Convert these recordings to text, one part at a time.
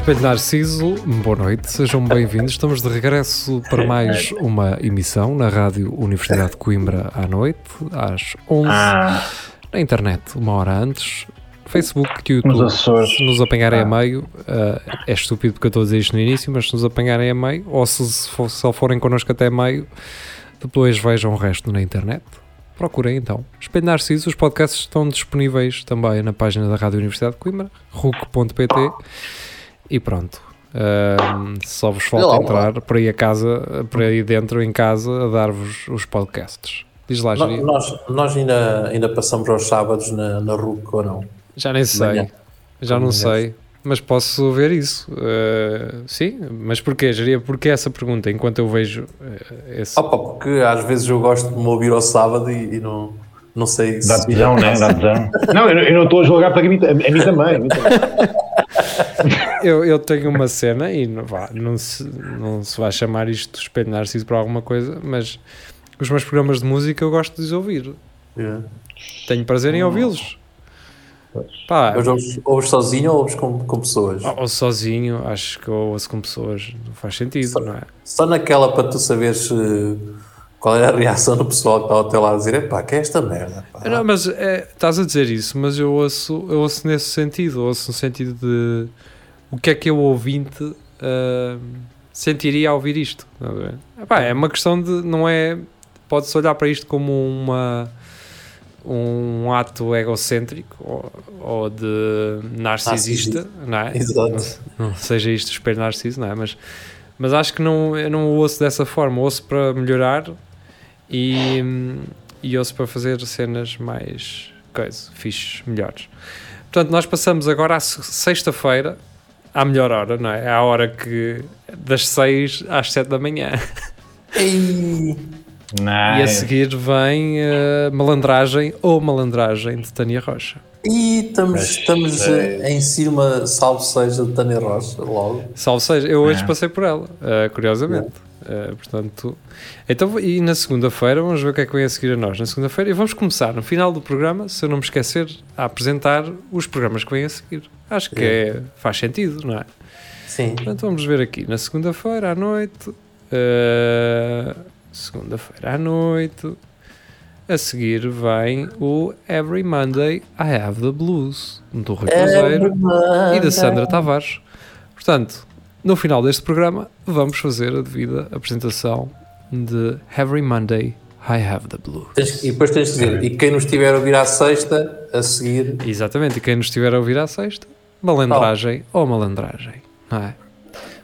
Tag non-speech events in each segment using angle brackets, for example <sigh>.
Espelho Narciso, boa noite, sejam bem-vindos. Estamos de regresso para mais uma emissão na Rádio Universidade de Coimbra à noite, às 11 Ah. na internet, uma hora antes. Facebook, YouTube, se nos apanharem a Ah. meio, eh, é estúpido porque eu estou a dizer isto no início, mas se nos apanharem a meio, ou se só forem connosco até meio, depois vejam o resto na internet. Procurem então. Espelho Narciso, os podcasts estão disponíveis também na página da Rádio Universidade de Coimbra, ruc.pt e pronto. Só vos falta entrar por aí a casa, por aí dentro em casa, a dar-vos os podcasts. Diz lá, Jeria. Nós, nós ainda, ainda passamos aos sábados na, na RUC ou não? Já nem sei. manhã. Já não Manhã. sei. Mas posso ver isso. Uh, sim, mas porquê, Jeria? Porquê essa pergunta? Enquanto eu vejo uh, esse. Opa, porque às vezes eu gosto de me ouvir ao sábado e, e não, não sei se. Dá tesão, né? Dá tesão. <laughs> Não, eu, eu não estou a julgar para a mim, a mim também. A mim também. <laughs> Eu, eu tenho uma cena e não, vá, não, se, não se vai chamar isto de espelho narciso para alguma coisa, mas os meus programas de música eu gosto de os ouvir. É. Tenho prazer em ouvi-los. Pá, Mas ouves, ouves sozinho ou ouves com, com pessoas? ou sozinho, acho que eu ouço com pessoas, não faz sentido, não é? Só naquela para tu saberes eh, qual é a reação do pessoal que está ao teu lado a dizer: epá, que é esta merda? pá?" Não, mas é, estás a dizer isso, mas eu ouço, eu ouço nesse sentido, ouço no sentido de o que é que eu ouvinte ah, sentiria ao ouvir isto. Epá, é uma questão de, não é, pode-se olhar para isto como uma um ato egocêntrico ou, ou de narcisista, não é? Exato. Não, não seja isto espelho narciso, não é? Mas, mas acho que não, eu não o ouço dessa forma, ouço para melhorar e, e ouço para fazer cenas mais coisa, fixes, melhores. Portanto, nós passamos agora à se- sexta-feira, à melhor hora, não é? À hora que das 6 às 7 da manhã. Ei, E a seguir vem a malandragem ou malandragem de Tânia Rocha. e estamos, Mas, estamos em cima, salvo seja, de Tânia Rocha, logo. Salve seja, eu hoje É. passei por ela, eh, curiosamente. Eh, portanto, então, e na segunda-feira, vamos ver o que é que vem a seguir a nós. Na segunda-feira, e vamos começar no final do programa, se eu não me esquecer, a apresentar os programas que vêm a seguir. Acho que é, faz sentido, não é? Sim. Portanto, vamos ver aqui. Na segunda-feira à noite. eh, segunda-feira à noite. A seguir vem o Every Monday I Have the Blues, do Rui Cruzeiro e da Sandra Tavares. Portanto, no final deste programa, vamos fazer a devida apresentação de Every Monday I Have the Blues. E depois tens de dizer, e quem nos estiver a ouvir à sexta, a seguir, Exatamente, e quem nos estiver a ouvir à sexta, malandragem ou malandragem, não é?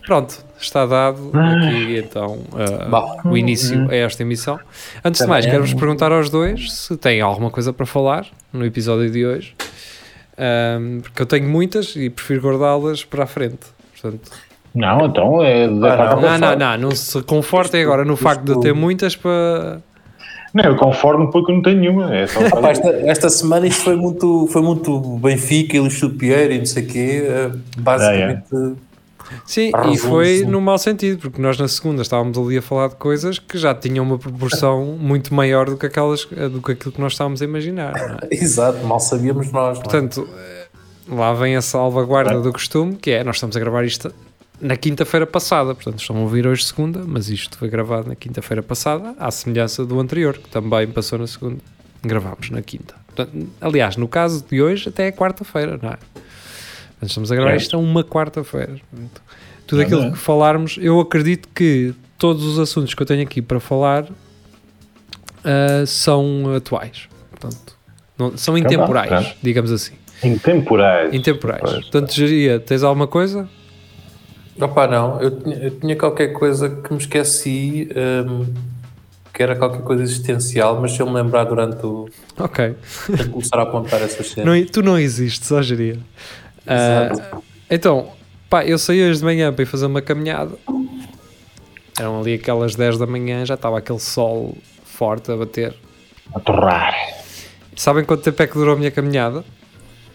Pronto, está dado aqui então uh, o início a esta emissão. Antes de mais, quero-vos perguntar aos dois se têm alguma coisa para falar no episódio de hoje, Um, porque eu tenho muitas e prefiro guardá-las para a frente. Portanto, Não, então é. Ah, não. não, não, não se confortem agora no facto de eu ter muitas para. Não, eu conformo porque eu não tenho nenhuma. É só esta, esta semana isto foi muito, foi muito Benfica e Luís Pinheiro e não sei o quê, eh, basicamente. Sim, e foi no mau sentido, porque nós na segunda estávamos ali a falar de coisas que já tinham uma proporção muito maior do que, aquelas, do que aquilo que nós estávamos a imaginar. não é? <laughs> Exato, mal sabíamos nós. não é? Portanto, eh, lá vem a salvaguarda do costume, que é, nós estamos a gravar isto na quinta-feira passada, portanto estão a ouvir hoje segunda, mas isto foi gravado na quinta-feira passada, à semelhança do anterior, que também passou na segunda. Gravámos na quinta. Portanto, aliás, no caso de hoje, até é quarta-feira, não é? Portanto, estamos a gravar É. isto a uma quarta-feira. Tudo É aquilo bem. que falarmos, eu acredito que todos os assuntos que eu tenho aqui para falar ah, são atuais. Portanto, não- são Então intemporais, digamos assim. Intemporais. Intemporais. Pois. Portanto, Geria, tens alguma coisa? Opa, não, eu tinha, eu tinha qualquer coisa que me esqueci, hum, que era qualquer coisa existencial, mas se eu me lembrar durante o. Ok. que começar a apontar essas cenas. Não, tu não existes, só Geria. Ah, Exato. então, pá, eu saí hoje de manhã para ir fazer uma caminhada. Eram ali aquelas 10 da manhã, já estava aquele sol forte a bater. A torrar. Sabem quanto tempo é que durou a minha caminhada?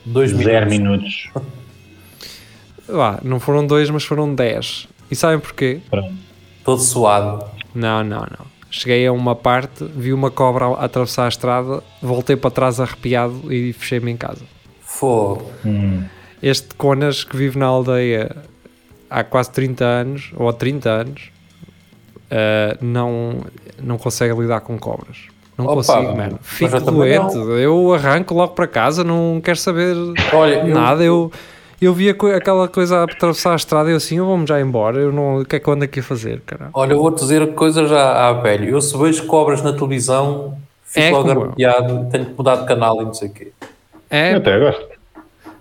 Dois Zero minutos. minutos. <laughs> Lá, não foram dois, mas foram dez. E sabem porquê? Pronto. Todo suado. Não, não, não. Cheguei a uma parte, vi uma cobra atravessar a estrada, voltei para trás arrepiado e fechei-me em casa. Fogo. Hum. Este Conas que vive na aldeia há quase 30 anos, ou há 30 anos, ah, não, não consegue lidar com cobras. Não Opa, consigo, mano. Fico eu doente. Eu arranco logo para casa, não quero saber Olha, nada. Eu, eu vi a co- aquela coisa a atravessar a estrada e eu assim, eu vou-me já embora. Eu não, o que é que eu ando aqui a fazer, caralho? Olha, eu vou-te dizer coisas já à velho. Eu se vejo cobras na televisão, fico É logo eu. arrepiado, tenho que mudar de canal e não sei o quê. É, Eu até gosto.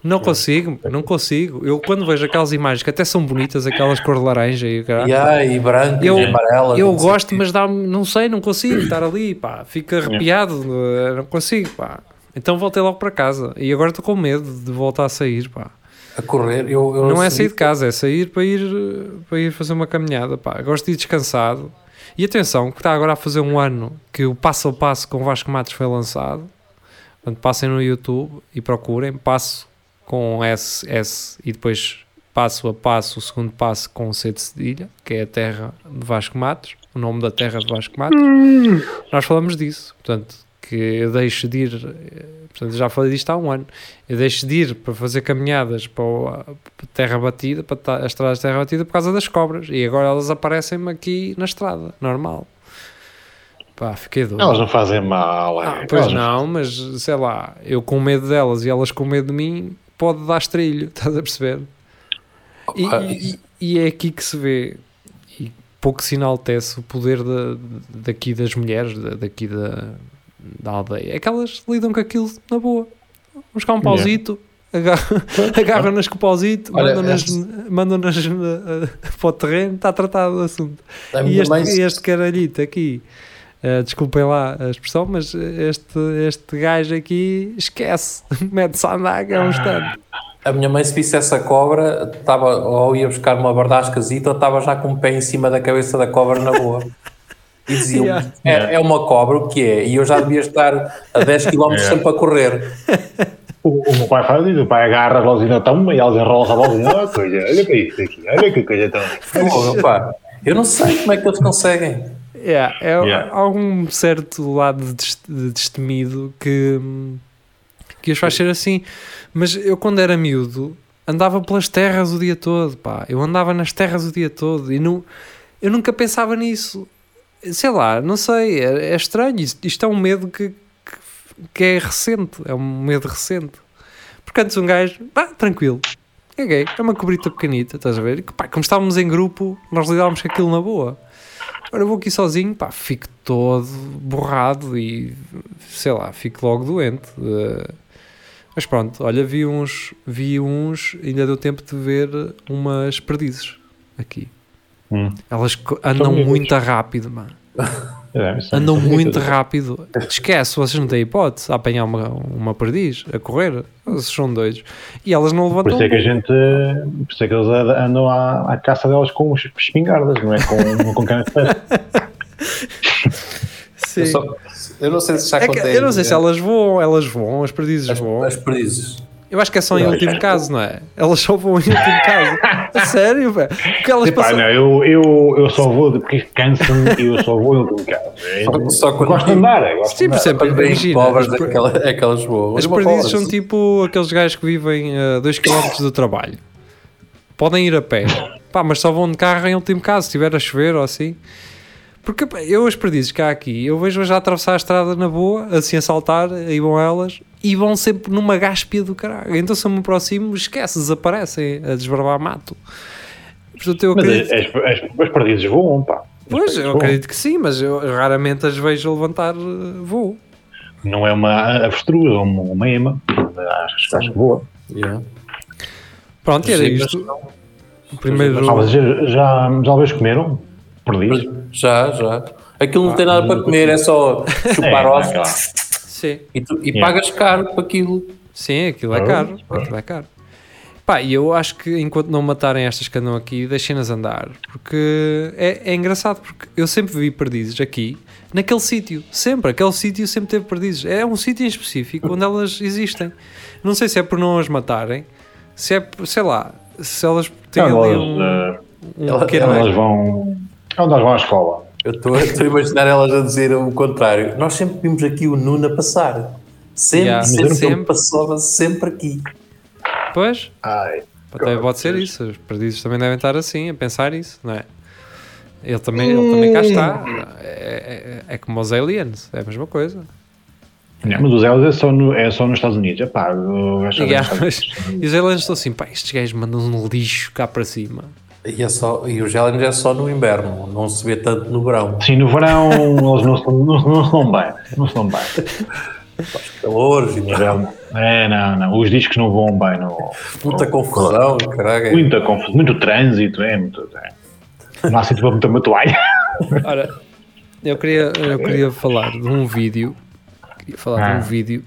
não consigo, não consigo. Eu quando vejo aquelas imagens que até são bonitas, aquelas cor de laranja e caralho. E ai, e branco, Eu- e amarela. Eu gosto, mas dá não sei, não consigo estar ali, pá, fico arrepiado, eh, não consigo, pá. Então voltei logo para casa e agora estou com medo de voltar a sair, pá. A correr, eu, eu Não é sair de casa, é sair para ir, para ir fazer uma caminhada, pá. Gosto de ir descansado. E atenção, que está agora a fazer um ano que o passo a passo com Vasco Matos foi lançado. Portanto, passem no YouTube e procurem, passo com S, S e depois passo a passo, o segundo passo com C de cedilha, que é a terra de Vasco Matos, o nome da terra de Vasco Matos. Nós falamos disso, portanto, que eu deixo de ir, portanto, já falei disto há um ano, eu deixo de ir para fazer caminhadas para, para terra batida, para as estradas de terra batida por causa das cobras, e agora elas aparecem-me aqui na estrada, normal. Pá, fiquei doido. Elas não fazem mal. Ah, é. pois Elas não, mas sei lá, eu com medo delas e elas com medo de mim, pode dar estrilho, <laughs> estás a perceber? E, e- e é aqui que se vê, e pouco se enaltece o poder da, daqui das mulheres, da- daqui da, da aldeia. É que elas lidam com aquilo na boa. Vamos buscar um pauzito, agarram- <laughs> agarram-nas com o pauzito, mandam-nas mandam-nas, uh, para o terreno, está tratado o assunto. A E este, este caralhito aqui, eh, desculpem lá a expressão, mas este, este gajo aqui esquece, <laughs> mete-se a andar, é um instante. A minha mãe, se visse essa cobra, estava, ou ia buscar uma bardascazita, ou estava já com o pé em cima da cabeça da cobra na boa. E dizia Yeah. é, é uma cobra, o que é? E eu já devia estar a 10 km Yeah. sempre a correr. <laughs> O, o meu pai faz isso, o pai agarra a bolsinha tão e elas enrolam a bolsinha. Olha, coisa, olha que é isto aqui, olha que coisa tão. <laughs> Pô, pá, eu não sei como é que eles conseguem. Yeah, é, Yeah. Há algum certo lado de, dest- de destemido que, que os faz ser assim. Mas eu, quando era miúdo, andava pelas terras o dia todo, pá. Eu andava nas terras o dia todo e não, eu nunca pensava nisso. Sei lá, não sei, é, é estranho. Isto, é um medo que, que, que é recente, é um medo recente. Porque antes um gajo, pá, tranquilo, caguei, é uma cobrita pequenita, estás a ver? Pá, como estávamos em grupo, nós lidávamos com aquilo na boa. Agora vou aqui sozinho, pá, fico todo borrado e sei lá, fico logo doente. Eh, mas pronto, olha, vi uns, vi uns, ainda deu tempo de ver umas perdizes aqui. Hum. Elas co- andam miúdas. <laughs> muito rápido, mano. É, Andam é muito rápido. Esquece, vocês não têm hipótese a apanhar uma, uma perdiz, a correr. Vocês são doidos. E elas não Por levantam. isso é que a gente. Por isso é que eles andam à, à caça delas com os- espingardas, não é com, <laughs> com cana. <laughs> Sim. Eu, só- eu não sei se já É que contei. eu não sei se elas voam, elas voam, as perdizes As, voam. as perdizes. Eu acho que é só em Não, último caso, não é? Elas só vão em último caso. <laughs> A sério, velho. Porque elas Epá, passam. não, eu, eu, eu só vou, porque isto cansa-me e eu só vou em último caso. Só- só Eu quando- gosto de andar, gosto Sim, por exemplo, vêm imagina. cobras, as daquela, é que elas voam. As perdizes são tipo aqueles gajos que vivem a 2km do trabalho. Podem ir a pé. Pá, mas só vão de carro em último caso, se estiver a chover ou assim. Porque eu as perdizes cá aqui, eu vejo-as já atravessar a estrada na boa, assim a saltar, aí vão elas, e vão sempre numa gáspia do caralho. Então se eu me aproximo, esquece, desaparecem a desbravar mato. Portanto, eu Mas acredito... as, as, as perdizes voam, pá. As Pois, perdizes eu voam. acredito que sim, mas eu raramente as vejo levantar uh, voo. Não é uma avestruz ou uma, uma ema. Acho, acho que voa. Yeah. Pronto, e era Sim, isto. O primeiro... Ah, mas já, já, já vez comeram? Perdiz? Já, já. Aquilo não tem nada para comer, é só <laughs> chupar É, ossos claro. Sim. e, tu, e Yeah. pagas caro para aquilo. Sim, aquilo é Ah, caro. Aquilo é caro. Pá, e eu acho que enquanto não matarem estas que andam aqui, deixem-nas andar. Porque é, é engraçado, porque eu sempre vi perdizes aqui, naquele sítio, sempre, aquele sítio sempre teve perdizes. É um sítio em específico onde elas existem. Não sei se é por não as matarem, se é, por- sei lá, se elas têm Não, ali elas, um, eh, um ela- pequeno elas vão. Onde elas vão à escola? Eu estou eu estou a imaginar elas a dizer o contrário. Nós sempre vimos aqui o Nuno a passar. Sempre, Yeah, sempre, sempre. ele passava sempre aqui. Pois, Ai. até pode ser isso. Os perdizes também devem estar assim, a pensar isso, não é? Ele também, ele também cá está. É, é- é como os aliens, é a mesma coisa. Não, mas os elas é só, no, é só nos Estados Unidos. Epá, o gajo só Yeah, mas- <laughs> e os aliens estão assim, pá, estes gajos mandam um lixo cá para cima. E, é só, e os aliens é só no inverno, não se vê tanto no verão. Sim, no verão eles não, se- não, não se dão bem. Não se dão bem. Calores e Mas é, é, não, não. Os discos não voam bem. Não, muita confusão, caralho. muita confusão, muito trânsito, é muito. É. Não há sítio para meter uma toalha. Ora, eu queria, eu queria falar de um vídeo. Queria falar de Ah. um vídeo.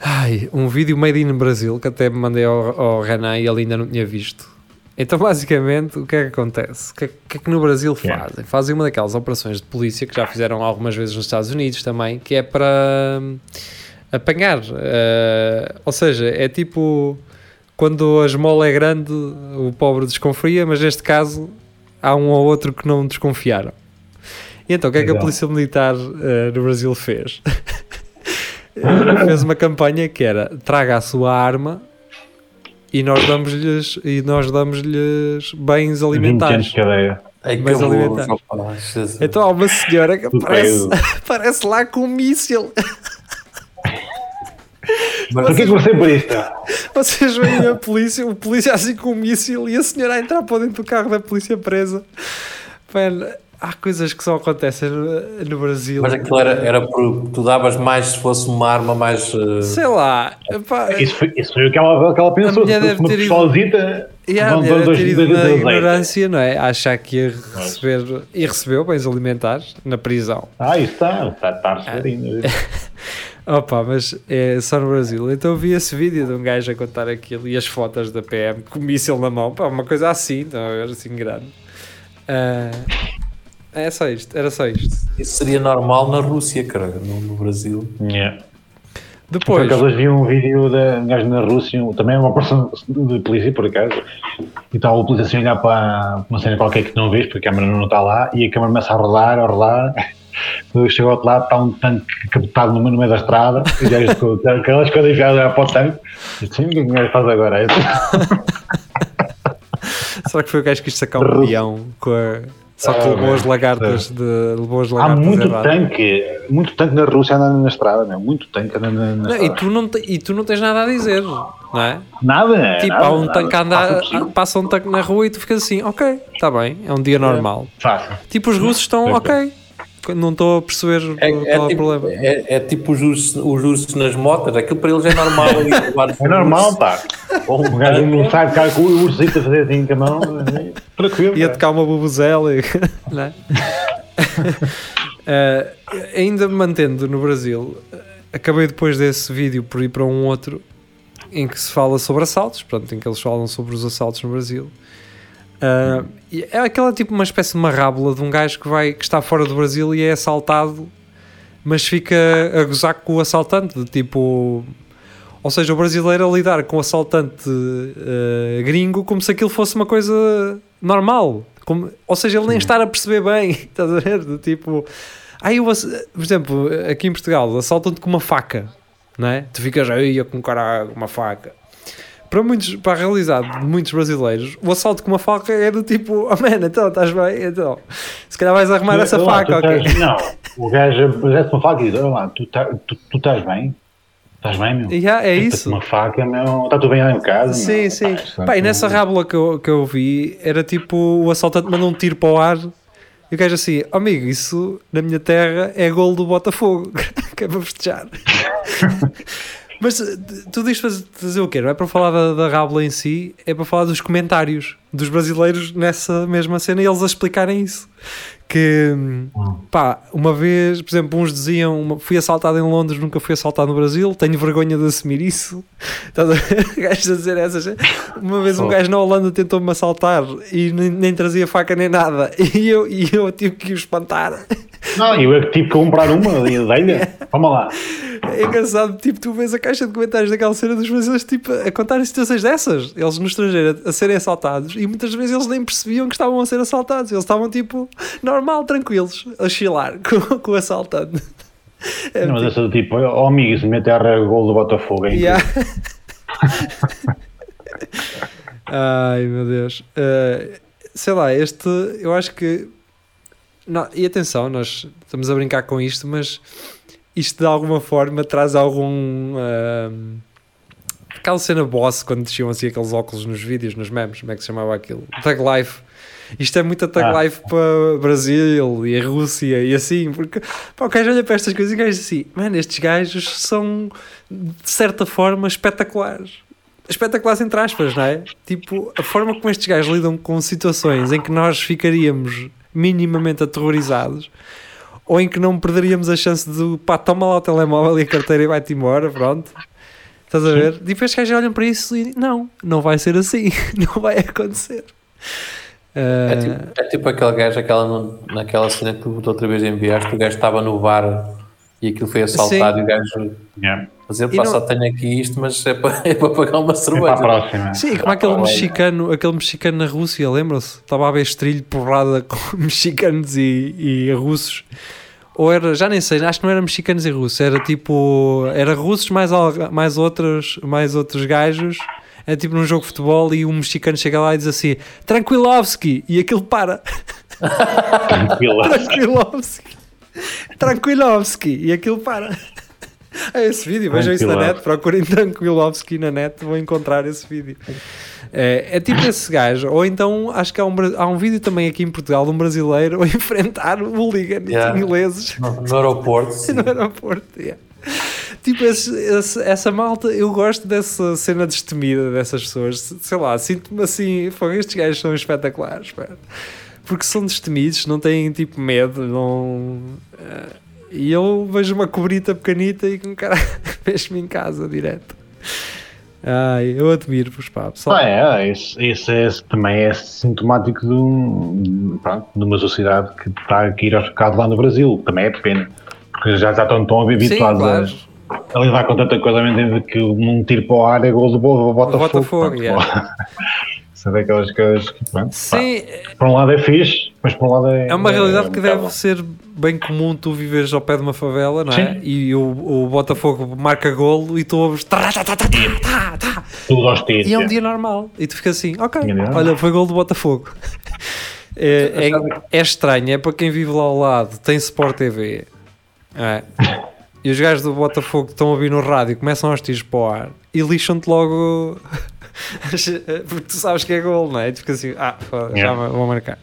Ai, um vídeo made in Brasil que até me mandei ao, ao Renan e ele ainda não tinha visto. Então, basicamente, o que é que acontece? O que é, que é que no Brasil fazem? Fazem uma daquelas operações de polícia que já fizeram algumas vezes nos Estados Unidos também, que é para hum, apanhar. eh, ou seja, é tipo quando a esmola é grande, o pobre desconfia, mas neste caso há um ou outro que não desconfiaram. E então, o que é que a. Polícia Militar eh, no Brasil fez? <laughs> fez uma campanha que era traga a sua arma e nós damos-lhes e nós damos-lhes bens 20 anos alimentares. de cadeia. Ai, Mas que alimentar. abuso, rapaz, Jesus. Então há uma senhora que aparece, aparece <laughs> lá com um míssil. Mas- Porquê que você por isto? Vocês veem a polícia, o polícia assim com um míssil e a senhora a entrar para dentro do carro da polícia presa. Mano, há coisas que só acontecem no, no Brasil. Mas aquilo era, era por. Tu davas mais se fosse uma arma mais. eh, Sei lá. epá, Isso foi, isso foi o que ela, que ela pensou. mulher Se deve fosse uma pistolazita. E a mulher dois- ter ido na ignorância, não é? Achar que ia receber e recebeu bens alimentares na prisão. Ah, isso está. Está, está a receber ainda. <laughs> Opa, mas é só no Brasil. Então eu vi esse vídeo de um gajo a contar aquilo e as fotos da PM com o míssil na mão. Pá, uma coisa assim, não era assim grande. Ah, é só isto, era só isto. Isso seria normal na Rússia, cara, no, no Brasil. Yeah. Por Depois, acaso hoje vi um vídeo de um gajo na Rússia, também é uma pessoa de polícia por acaso, e estava o polícia assim a olhar para uma cena qualquer que não vês, porque a câmera não está lá, e a câmera começa a rodar, a rodar. Quando chegou ao outro lado, está um tanque capotado no meio, da estrada, e já com aquelas coisas já para o tanque. E disse, "Sim, o que é que o gajo faz agora? É <laughs> será que foi o gajo que quis sacar um peão com a... Só que Ah, levou as bem, lagartas de... Levou as Há lagartas muito erradas. tanque, muito tanque na Rússia andando na estrada, meu, muito tanque andando na, na Não, e, estrada. tu não te- e tu não tens nada a dizer, não é? Nada, Tipo, nada, há um nada. tanque a Passa andar, passa um tanque na rua e tu ficas assim, ok, está bem, é um dia normal. Fácil. Tipo, os russos estão, É, ok, não estou a perceber É, qual é é o tipo, problema. é, é tipo os ursos, os ursos nas motas, aquilo para eles é normal. <laughs> É normal, pá. Ou O gajo não sai de cá com o ursito a fazer assim com a mão, assim, tranquilo. Ia tocar uma bubuzela e... <laughs> não é? <laughs> Eh, ainda me mantendo no Brasil, acabei depois desse vídeo por ir para um outro em que se fala sobre assaltos, portanto, em que eles falam sobre os assaltos no Brasil. E é aquela tipo uma espécie de uma rábula de um gajo que, vai, que está fora do Brasil e é assaltado, mas fica a gozar com o assaltante, de tipo. Ou seja, o brasileiro a lidar com o assaltante eh, gringo como se aquilo fosse uma coisa normal. Como, ou seja, ele nem estar a perceber bem, <laughs> estás a ver? Do tipo, aí eu, por exemplo, aqui em Portugal, assaltam-te com uma faca, não é? Tu ficas aí com um cara com uma faca. Para, muitos, para a realidade de muitos brasileiros, o assalto com uma faca é do tipo, oh man, então estás bem? Então, se calhar vais arrumar essa lá, faca, ok? estás- Não, o gajo apresenta uma faca e diz: Olha lá, tu, tá- tu, tu estás bem? Estás bem, meu? Yeah, é isso. Uma faca, meu. Está tudo bem lá em casa? Sim, meu? sim. Pá, isto Pá, e é nessa rábula que eu, que eu vi, era tipo o assaltante mandou um tiro para o ar e o gajo assim, "Oh, amigo, isso na minha terra é gol do Botafogo, <laughs> que é para festejar. <laughs> Mas tudo isto para dizer o quê? Não é para falar da, da rábula em si, é para falar dos comentários dos brasileiros nessa mesma cena e eles a explicarem isso. Que pá, uma vez, por exemplo, uns diziam uma- fui assaltado em Londres, nunca fui assaltado no Brasil, tenho vergonha de assumir isso. <laughs> Estás a dizer essas. Uma vez um gajo na Holanda tentou-me assaltar e nem, nem trazia faca nem nada, <laughs> e eu, e eu tive que o espantar. Não, eu é tive que comprar uma ideia. <laughs> Vamos lá. É engraçado, tipo, tu vês a caixa de comentários daquela cena dos brasileiros, tipo, a contarem situações dessas. Eles no estrangeiro a, a serem assaltados e muitas vezes eles nem percebiam que estavam a ser assaltados. Eles estavam, tipo, normal, tranquilos, a chilar <laughs> com, com o assaltante. É, Não, mas essa do tipo, oh amigo, se meter a gol do Botafogo, hein? Yeah. <laughs> Ai meu Deus. Uh, sei lá, este eu acho que. Não, e atenção, nós estamos a brincar com isto, mas isto de alguma forma traz algum. Uh, aquela cena boss quando desciam assim aqueles óculos nos vídeos, nos memes, como é que se chamava aquilo? Tag Life. Isto é muita tag Ah. life para Brasil e a Rússia e assim, porque pá, o gajo olha para estas coisas e o gajo diz assim: mano, estes gajos são de certa forma espetaculares. Espetaculares entre aspas, não é? Tipo, a forma como estes gajos lidam com situações em que nós ficaríamos minimamente aterrorizados ou em que não perderíamos a chance de pá, toma lá o telemóvel e a carteira e vai-te embora, pronto. Estás a ver? Depois estes gajos olham para isso e não, não vai ser assim, <laughs> não vai acontecer. É Ah, tipo, é tipo aquele gajo, aquela, naquela cena que tu outra vez enviaste, o gajo estava no bar e aquilo foi assaltado Sim. e o gajo Yeah. dizer, E pá, não- só tenho aqui isto, mas é para, <laughs> é para pagar uma É para a cerveja. próxima. Sim, como aquele mexicano, aquele mexicano na Rússia, lembram-se? Estava a ver estrilho porrada com <laughs> mexicanos e, e russos. Ou era, já nem sei, acho que não era mexicanos e russos, era tipo, era russos mais, mais, outros, mais outros gajos. É tipo num jogo de futebol e um mexicano chega lá e diz assim: Tranquilovski, e aquilo para. Tranquilovski, Tranquilovski, e aquilo para. É esse vídeo, vejam isso na net, procurem Tranquilovski na net, vão encontrar esse vídeo. É, é tipo esse gajo, ou então acho que há um, há um vídeo também aqui em Portugal de um brasileiro a <laughs> enfrentar hooligans Yeah. ingleses No, no aeroporto, <laughs> no aeroporto. yeah. Tipo, esse- esse- essa malta, eu gosto dessa cena destemida dessas pessoas. Sei lá, sinto-me assim, pô, estes gajos são espetaculares, pá. porque são destemidos, não têm tipo medo, não. eh, e eu vejo uma cobrita pequenita e com cara <laughs> fecho-me em casa direto. Ai, eu admiro-vos, pá. Pessoal. Ah, é, isso, isso é, também é sintomático de, um, pronto, de uma sociedade que está a ir aos pecados lá no Brasil. Também é pena. Porque já, já estão tão Sim, habituados claro. a, a lidar com tanta coisa, mesmo que um tiro para o ar é gol do Bo- Botafogo. Botafogo, pronto, yeah. <laughs> Isso é daquelas coisas que, pronto, pá, Sim, por um lado é fixe, mas por um lado é. É uma realidade que muito deve ser bem comum tu viveres ao pé de uma favela, não é? Sim. E o, o Botafogo marca golo e tu ouves tá, tá, tá, tá, tá, tá. Tudo aos tiros. e é um dia normal. E tu ficas assim, ok, olha, foi gol do Botafogo. <laughs> É, é, é estranho, é para quem vive lá ao lado, tem Sport TV. É. E os gajos do Botafogo que estão a ouvir no rádio começam aos tiros para o ar e lixam-te logo <laughs> porque tu sabes que é gol, não é? E tu ficas assim, ah, foda, já vou marcar.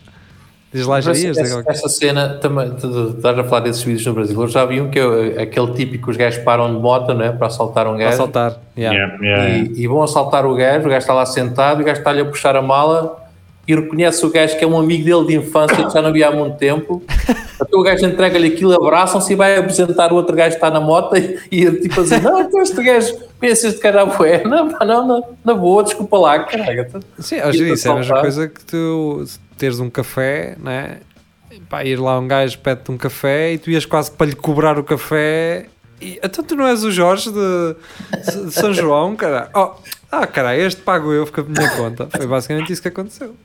Diz lá, já Mas ias, essa, essa cena também, estás a falar desses vídeos no Brasil. Eu já vi um que é aquele típico que os gajos param de moto né, para assaltar um gajo saltar. Yeah. Yeah, yeah, yeah. e, e vão assaltar o gajo. O gajo está lá sentado, e o gajo está-lhe a puxar a mala e reconhece o gajo que é um amigo dele de infância que já não via há muito tempo. Até <laughs> o gajo entrega-lhe aquilo, abraçam-se e vai apresentar o outro gajo que está na moto e, e ele tipo assim: Não, então este gajo, pensa este cara é, não, pá, não, na, na boa, desculpa lá, caralho. Sim, hoje isso é a mesma assaltar. coisa que tu teres um café, né? Pá, ir lá um gajo pede-te um café e tu ias quase para lhe cobrar o café. E, então tu não és o Jorge de, de São João, cara? Oh, ah, cara, este pago eu, fica por minha conta. Foi basicamente isso que aconteceu.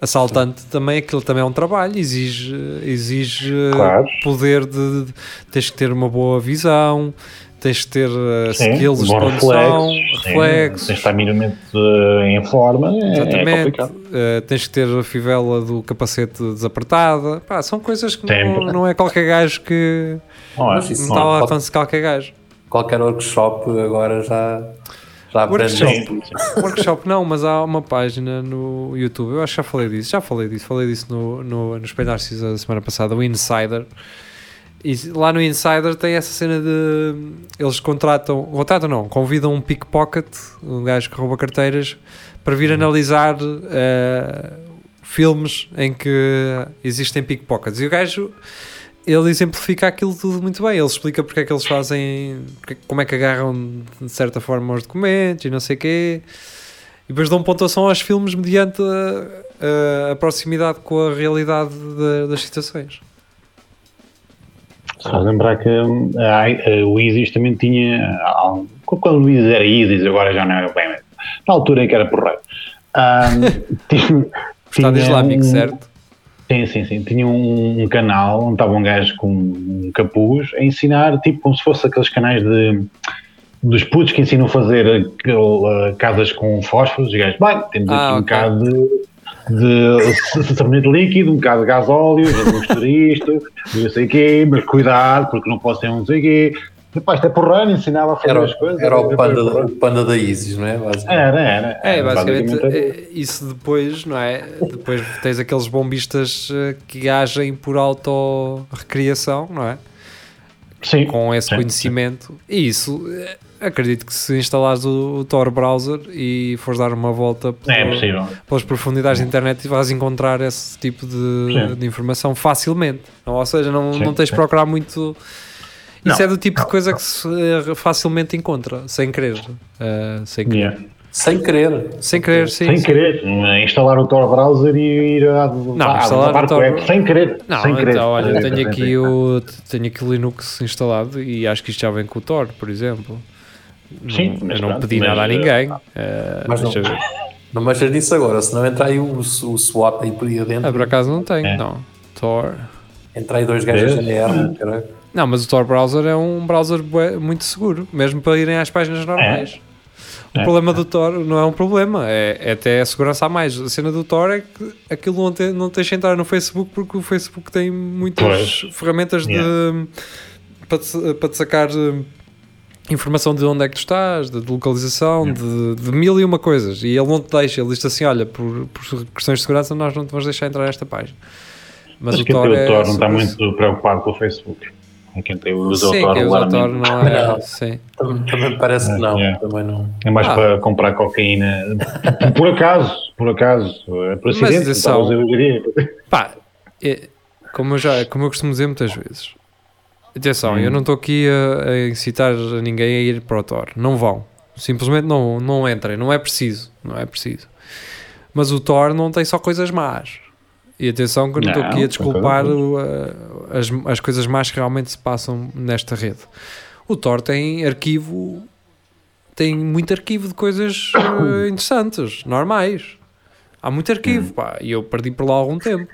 Assaltante também, aquilo também é um trabalho, exige, exige Claro. poder de, de- Tens que ter uma boa visão, tens que ter uh, Sim, skills de condução, reflexos, sim, reflexos. Tens de estar minimamente eh, em forma, é, é Exatamente. complicado. Uh, tens que ter a fivela do capacete desapertada. Pá, são coisas que não, não é qualquer gajo que. Não é? Isso está ao alcance de qualquer gajo. Qualquer workshop agora já, já. Workshop. Workshop não, mas há uma página no YouTube. Eu acho que já falei disso. Já falei disso. Falei disso no, no, no Espelho Narciso a semana passada. O Insider. E lá no Insider tem essa cena de. Eles contratam. Contratam não. Convidam um pickpocket, um gajo que rouba carteiras, para vir analisar eh, filmes em que existem pickpockets. E o gajo. Ele exemplifica aquilo tudo muito bem. Ele explica porque é que eles fazem, como é que agarram de certa forma os documentos e não sei o quê. E depois dão pontuação aos filmes mediante a, a- a proximidade com a realidade da- das situações. Só lembrar que hum, a, a- o Isis também tinha. ah, Quando o Isis era Isis, agora já não é bem. Na altura em que era porreiro. Um, <laughs> tinha, Estado Islâmico, um- certo? Sim, sim, sim. Tinha um, um canal onde estava um gajo com um capuz a ensinar, tipo como se fosse aqueles canais de dos putos que ensinam a fazer uh, casas com fósforos. Os gajos, bem, temos Ah, aqui um ok. bocado de, de <laughs> sabonete líquido, um bocado de gás óleo, mistura isto, não sei o quê, mas cuidado, porque não posso ter um não sei o quê. Epá, isto é porrano, ensinava a fazer Era, as coisas. era o panda, o panda da Isis, não é? Basicamente. Era, era. É, basicamente, é, isso depois, não é? Depois tens aqueles bombistas eh, que agem por autorrecriação, não é? Sim, Com esse sim, conhecimento. E isso, eh, acredito que se instalares o, o Tor browser e fores dar uma volta sim. É pela- possível. pelas profundidades da internet e vais encontrar esse tipo de, Sim. de informação facilmente. Não, ou seja, não, Sim, não tens de sim. procurar muito. Isso Não, é do tipo de coisa que se eh, facilmente encontra, sem querer. eh, sem querer. Yeah. Sem querer. Sem querer, sim. sem sim. querer, eh, instalar o Tor browser e ir a, Não, a, instalar a o Tor- web, sem querer. Não, sem querer. então, olha, tenho aqui, o, tenho aqui o Linux instalado e acho que isto já vem com o Tor, por exemplo. Sim, não, mas eu não pronto, pedi mas, nada a ninguém. eh, Mas não, deixa eu ver. não mexas nisso agora, senão entra aí o, o SWAT aí por aí adentro. Ah, por acaso não tenho, É. não. Tor. Entra aí dois gajos Vês? GNR, caralho. Não, mas o Tor browser é um browser muito seguro, mesmo para irem às páginas normais. O É. problema do Tor não é um problema, é, é até a segurança a mais. A cena do Tor é que aquilo não, te, não tens de entrar no Facebook porque o Facebook tem muitas Pois. ferramentas de, Yeah. para, te, para te sacar eh, informação de onde é que tu estás, de, de localização, de, de mil e uma coisas. E ele não te deixa, ele diz assim: olha, por, por questões de segurança, nós não te vamos deixar entrar nesta página. Mas, Mas o Tor é. o Tor não está muito preocupado com o Facebook. É quem tem o usa o Sim, Tor quem usa o regularmente. não é. Não. Sim. Também, parece que não. É. Também não. É mais Ah. para comprar cocaína. Por acaso, por acaso. É por Mas acidente. eu diria. Pá, é- como, eu já, como eu costumo dizer muitas vezes, atenção, Hum. eu não estou aqui a, a incitar ninguém a ir para o Tor. Não vão. Simplesmente não, não entrem. Não é preciso. Não é preciso. Mas o Tor não tem só coisas más. E atenção que eu não estou aqui a desculpar o, a- as, as coisas más que realmente se passam nesta rede. O Tor tem arquivo, tem muito arquivo de coisas eh, interessantes, normais. Há muito Hum. arquivo, pá, e eu perdi por lá algum tempo.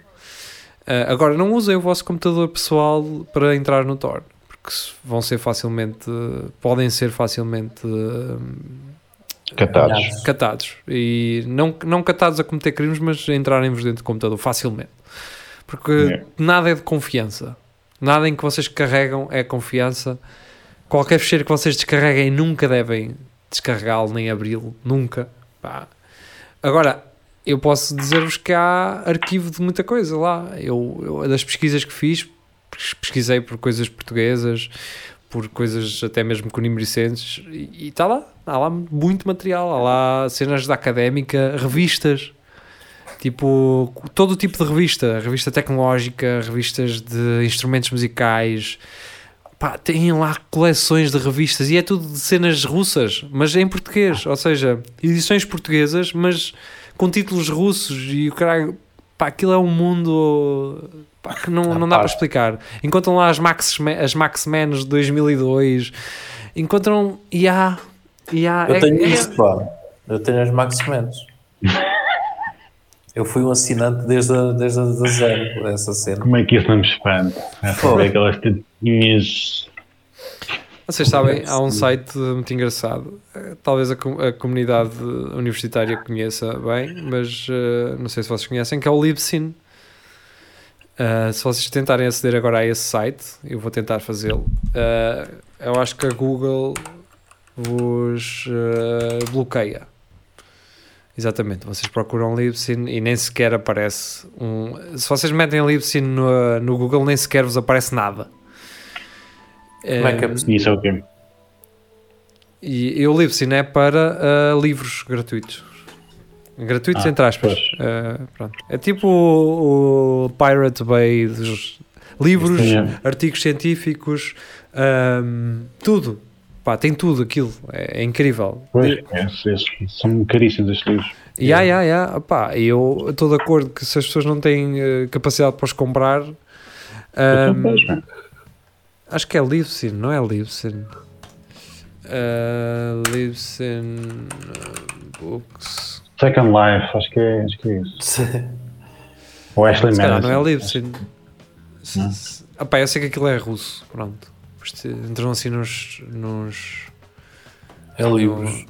Ah, agora, não usem o vosso computador pessoal para entrar no Tor, porque vão ser facilmente, podem ser facilmente hum, Catados. catados. E não, não catados a cometer crimes, mas a entrarem-vos dentro do computador facilmente. Porque Yeah. nada é de confiança. Nada em que vocês carregam é confiança. Qualquer fecheiro que vocês descarreguem nunca devem descarregá-lo nem abri-lo. Nunca. Pá. Agora, eu posso dizer-vos que há arquivo de muita coisa lá. Eu, eu- das pesquisas que fiz, pes- pesquisei por coisas portuguesas, por coisas até mesmo conimbricenses, e está lá. Há lá muito material. Há lá cenas da académica, revistas. Tipo, todo o tipo de revista, revista tecnológica, revistas de instrumentos musicais, pá, têm lá coleções de revistas e é tudo de cenas russas, mas em português, ou seja, edições portuguesas, mas com títulos russos e o caralho, pá, aquilo é um mundo pá, que não, não dá para explicar. Encontram lá as Max, as Max Menos de 2002, encontram, e há, e há, Eu é- tenho é- isto, pá. Eu tenho as Max Mendes. Eu fui um assinante desde a, desde a zero por essa cena. Como é que isso não me espanta? É só ver aquelas tetinhas. Vocês sabem, há um site muito engraçado. eh, Talvez a, com- a comunidade universitária conheça bem, mas eh, não sei se vocês conhecem, que é o Libsyn. Eh, se vocês tentarem aceder agora a esse site, eu vou tentar fazê-lo. eh, eu acho que a Google vos eh, bloqueia. Exatamente, vocês procuram Libsyn e nem sequer aparece um. Se vocês metem Libsyn no, no Google, nem sequer vos aparece nada. Como é que é? Isso é o quê? e, e o Libsyn é para ah, livros gratuitos. Gratuitos, Ah, entre aspas. Ah, pronto. É tipo o, o Pirate Bay dos livros, é. artigos científicos, ahm, tudo. Pá, tem tudo aquilo. É, é incrível. Pois, é, esses- são caríssimos estes livros. Ya, ya, ya. Pá, eu estou de acordo que se as pessoas não têm eh, capacidade para os comprar, pois, man. Acho que é Libsyn, não é Libsyn? Uh, Libsyn uh, Books. Second Life, acho que é, acho que é isso. O Ashley Madison. não é Libsyn. Ah, pá, eu sei que aquilo é russo. Pronto. Entram assim nos. nos É livros.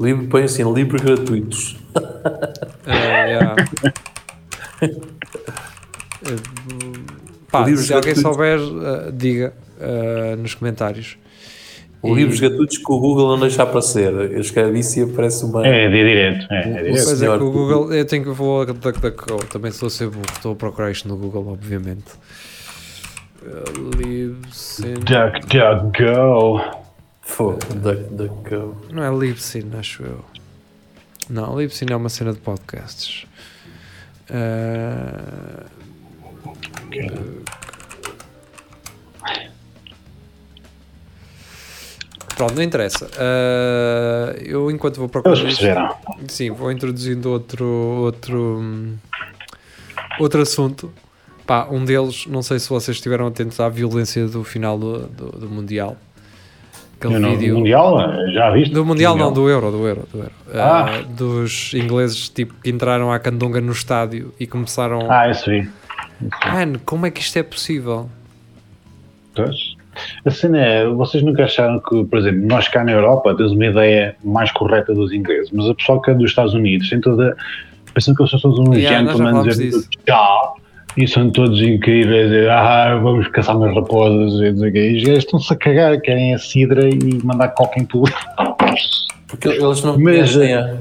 Livro, põe assim, livros gratuitos. <laughs> yeah. Uh, <laughs> pá, Livros se alguém souber, uh, diga uh, nos comentários. E- Livros gratuitos que o Google não deixa aparecer. Eu escrevi e aparece uma. É, é direto. É, é direto. Pois é que o Google, eu tenho que vou a DuckDuckGo, também estou a ser burro, estou a procurar isto no Google, obviamente. Uh, Libsyn, Duck, duck, go. Fogo, duck, duck, go. não é Libsyn, acho eu. Não, Libsyn é uma cena de podcasts. Uh, Pronto, não interessa. Uh, eu enquanto vou procurar Eles perceberam. Sim, vou introduzindo outro, outro, outro assunto. Pá, um deles, não sei se vocês estiveram atentos à violência do final do, do, do Mundial. Aquele não- vídeo. Mundial, já viste? Do Mundial não, do Euro, do Euro, do Euro. Ah. Ah, dos ingleses tipo, que entraram à candonga no estádio e começaram. Ah, isso vi. Mano, como é que isto é possível? Pois. A cena é, vocês nunca acharam que, por exemplo, nós cá na Europa temos uma ideia mais correta dos ingleses, mas a pessoa que é dos Estados Unidos tem toda. pensam que eles são todos uns Yeah, gentlemen tchau e são todos incríveis, e, ah, vamos caçar umas raposas e não sei o quê. E os gajos estão-se a cagar, querem a cidra e mandar coca em público. Porque eles não Mas, conhecem, a,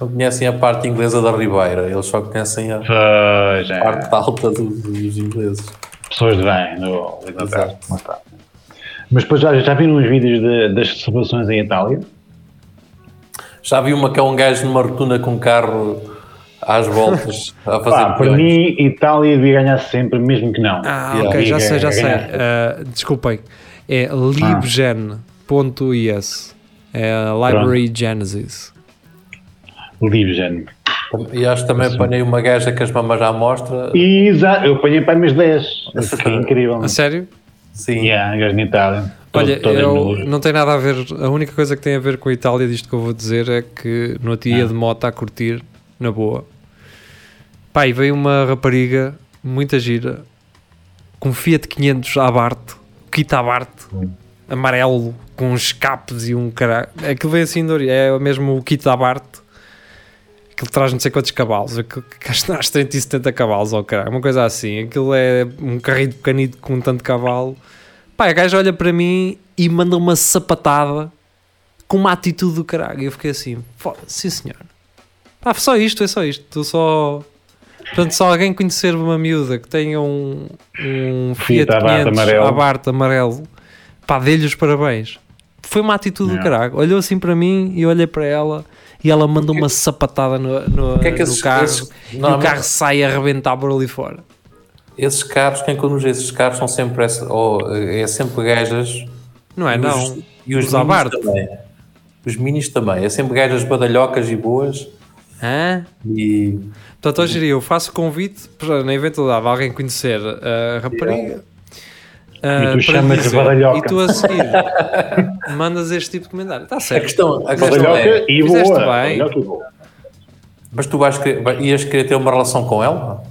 não conhecem a parte inglesa da Ribeira, eles só conhecem a Pois é, parte alta do- dos ingleses. pessoas de bem no Inglaterra. Exato. Mas, tá. Mas depois já, já viram uns vídeos de- das celebrações em Itália? Já vi uma que é um gajo numa rotunda com um carro às voltas a fazer Pá, para mim, Itália devia ganhar sempre, mesmo que não. Ah, Yeah. ok, já sei, já sei. Ah, desculpem. É libgen.is. É Library Genesis. Libgen. E acho que também apanhei uma gaja com as mamas à mostra. E exato, eu apanhei para mais 10. Isso foi <laughs> incrível. A sério? Sim. Yeah, gajo na Itália. Todo- Olha, todas eu, não tem nada a ver. A única coisa que tem a ver com a Itália disto que eu vou dizer é que no outro Ah. dia de moto a curtir, na boa. Pá, e veio uma rapariga, muita gira, com um Fiat 500 Abarth, Kit Abarth, Hum. amarelo, com uns escapes e um caralho. Aquilo vem assim, é mesmo o Kit Abarth. Aquilo traz não sei quantos cavalos, aquilo às 370 cavalos, ou caralho, uma coisa assim. Aquilo é um carrinho pequenito com tanto cavalo. Pá, a gaja olha para mim e manda uma sapatada com uma atitude do caralho. E eu fiquei assim, "Fo- sim senhor. Pá, só isto, é só isto. Tu só. Portanto, se alguém conhecer uma miúda que tenha um, um Fiat Fiat Abarth 500 amarelo. Abarth amarelo, pá, dê-lhe os parabéns. Foi uma atitude do caralho. Olhou assim para mim e olhei para ela e ela manda uma sapatada no, no, que é que no esses- carro esses- e o carro sai a arrebentar por ali fora. Esses carros, quem conduz esses carros são sempre essa, ou, é sempre gajas. Não é? os- Não. E os Os minis também. Os minis também. É sempre gajas badalhocas e boas. Hã? E Portanto, hoje eu faço convite para, na eventualidade, alguém conhecer a rapariga. Ah, E tu para chamas dizer, badalhoca. E tu a seguir mandas este tipo de comentário. Está a certo. questão, a questão é, e boa. bem. E boa. mas tu vais querer, vai- ias querer ter uma relação com ela?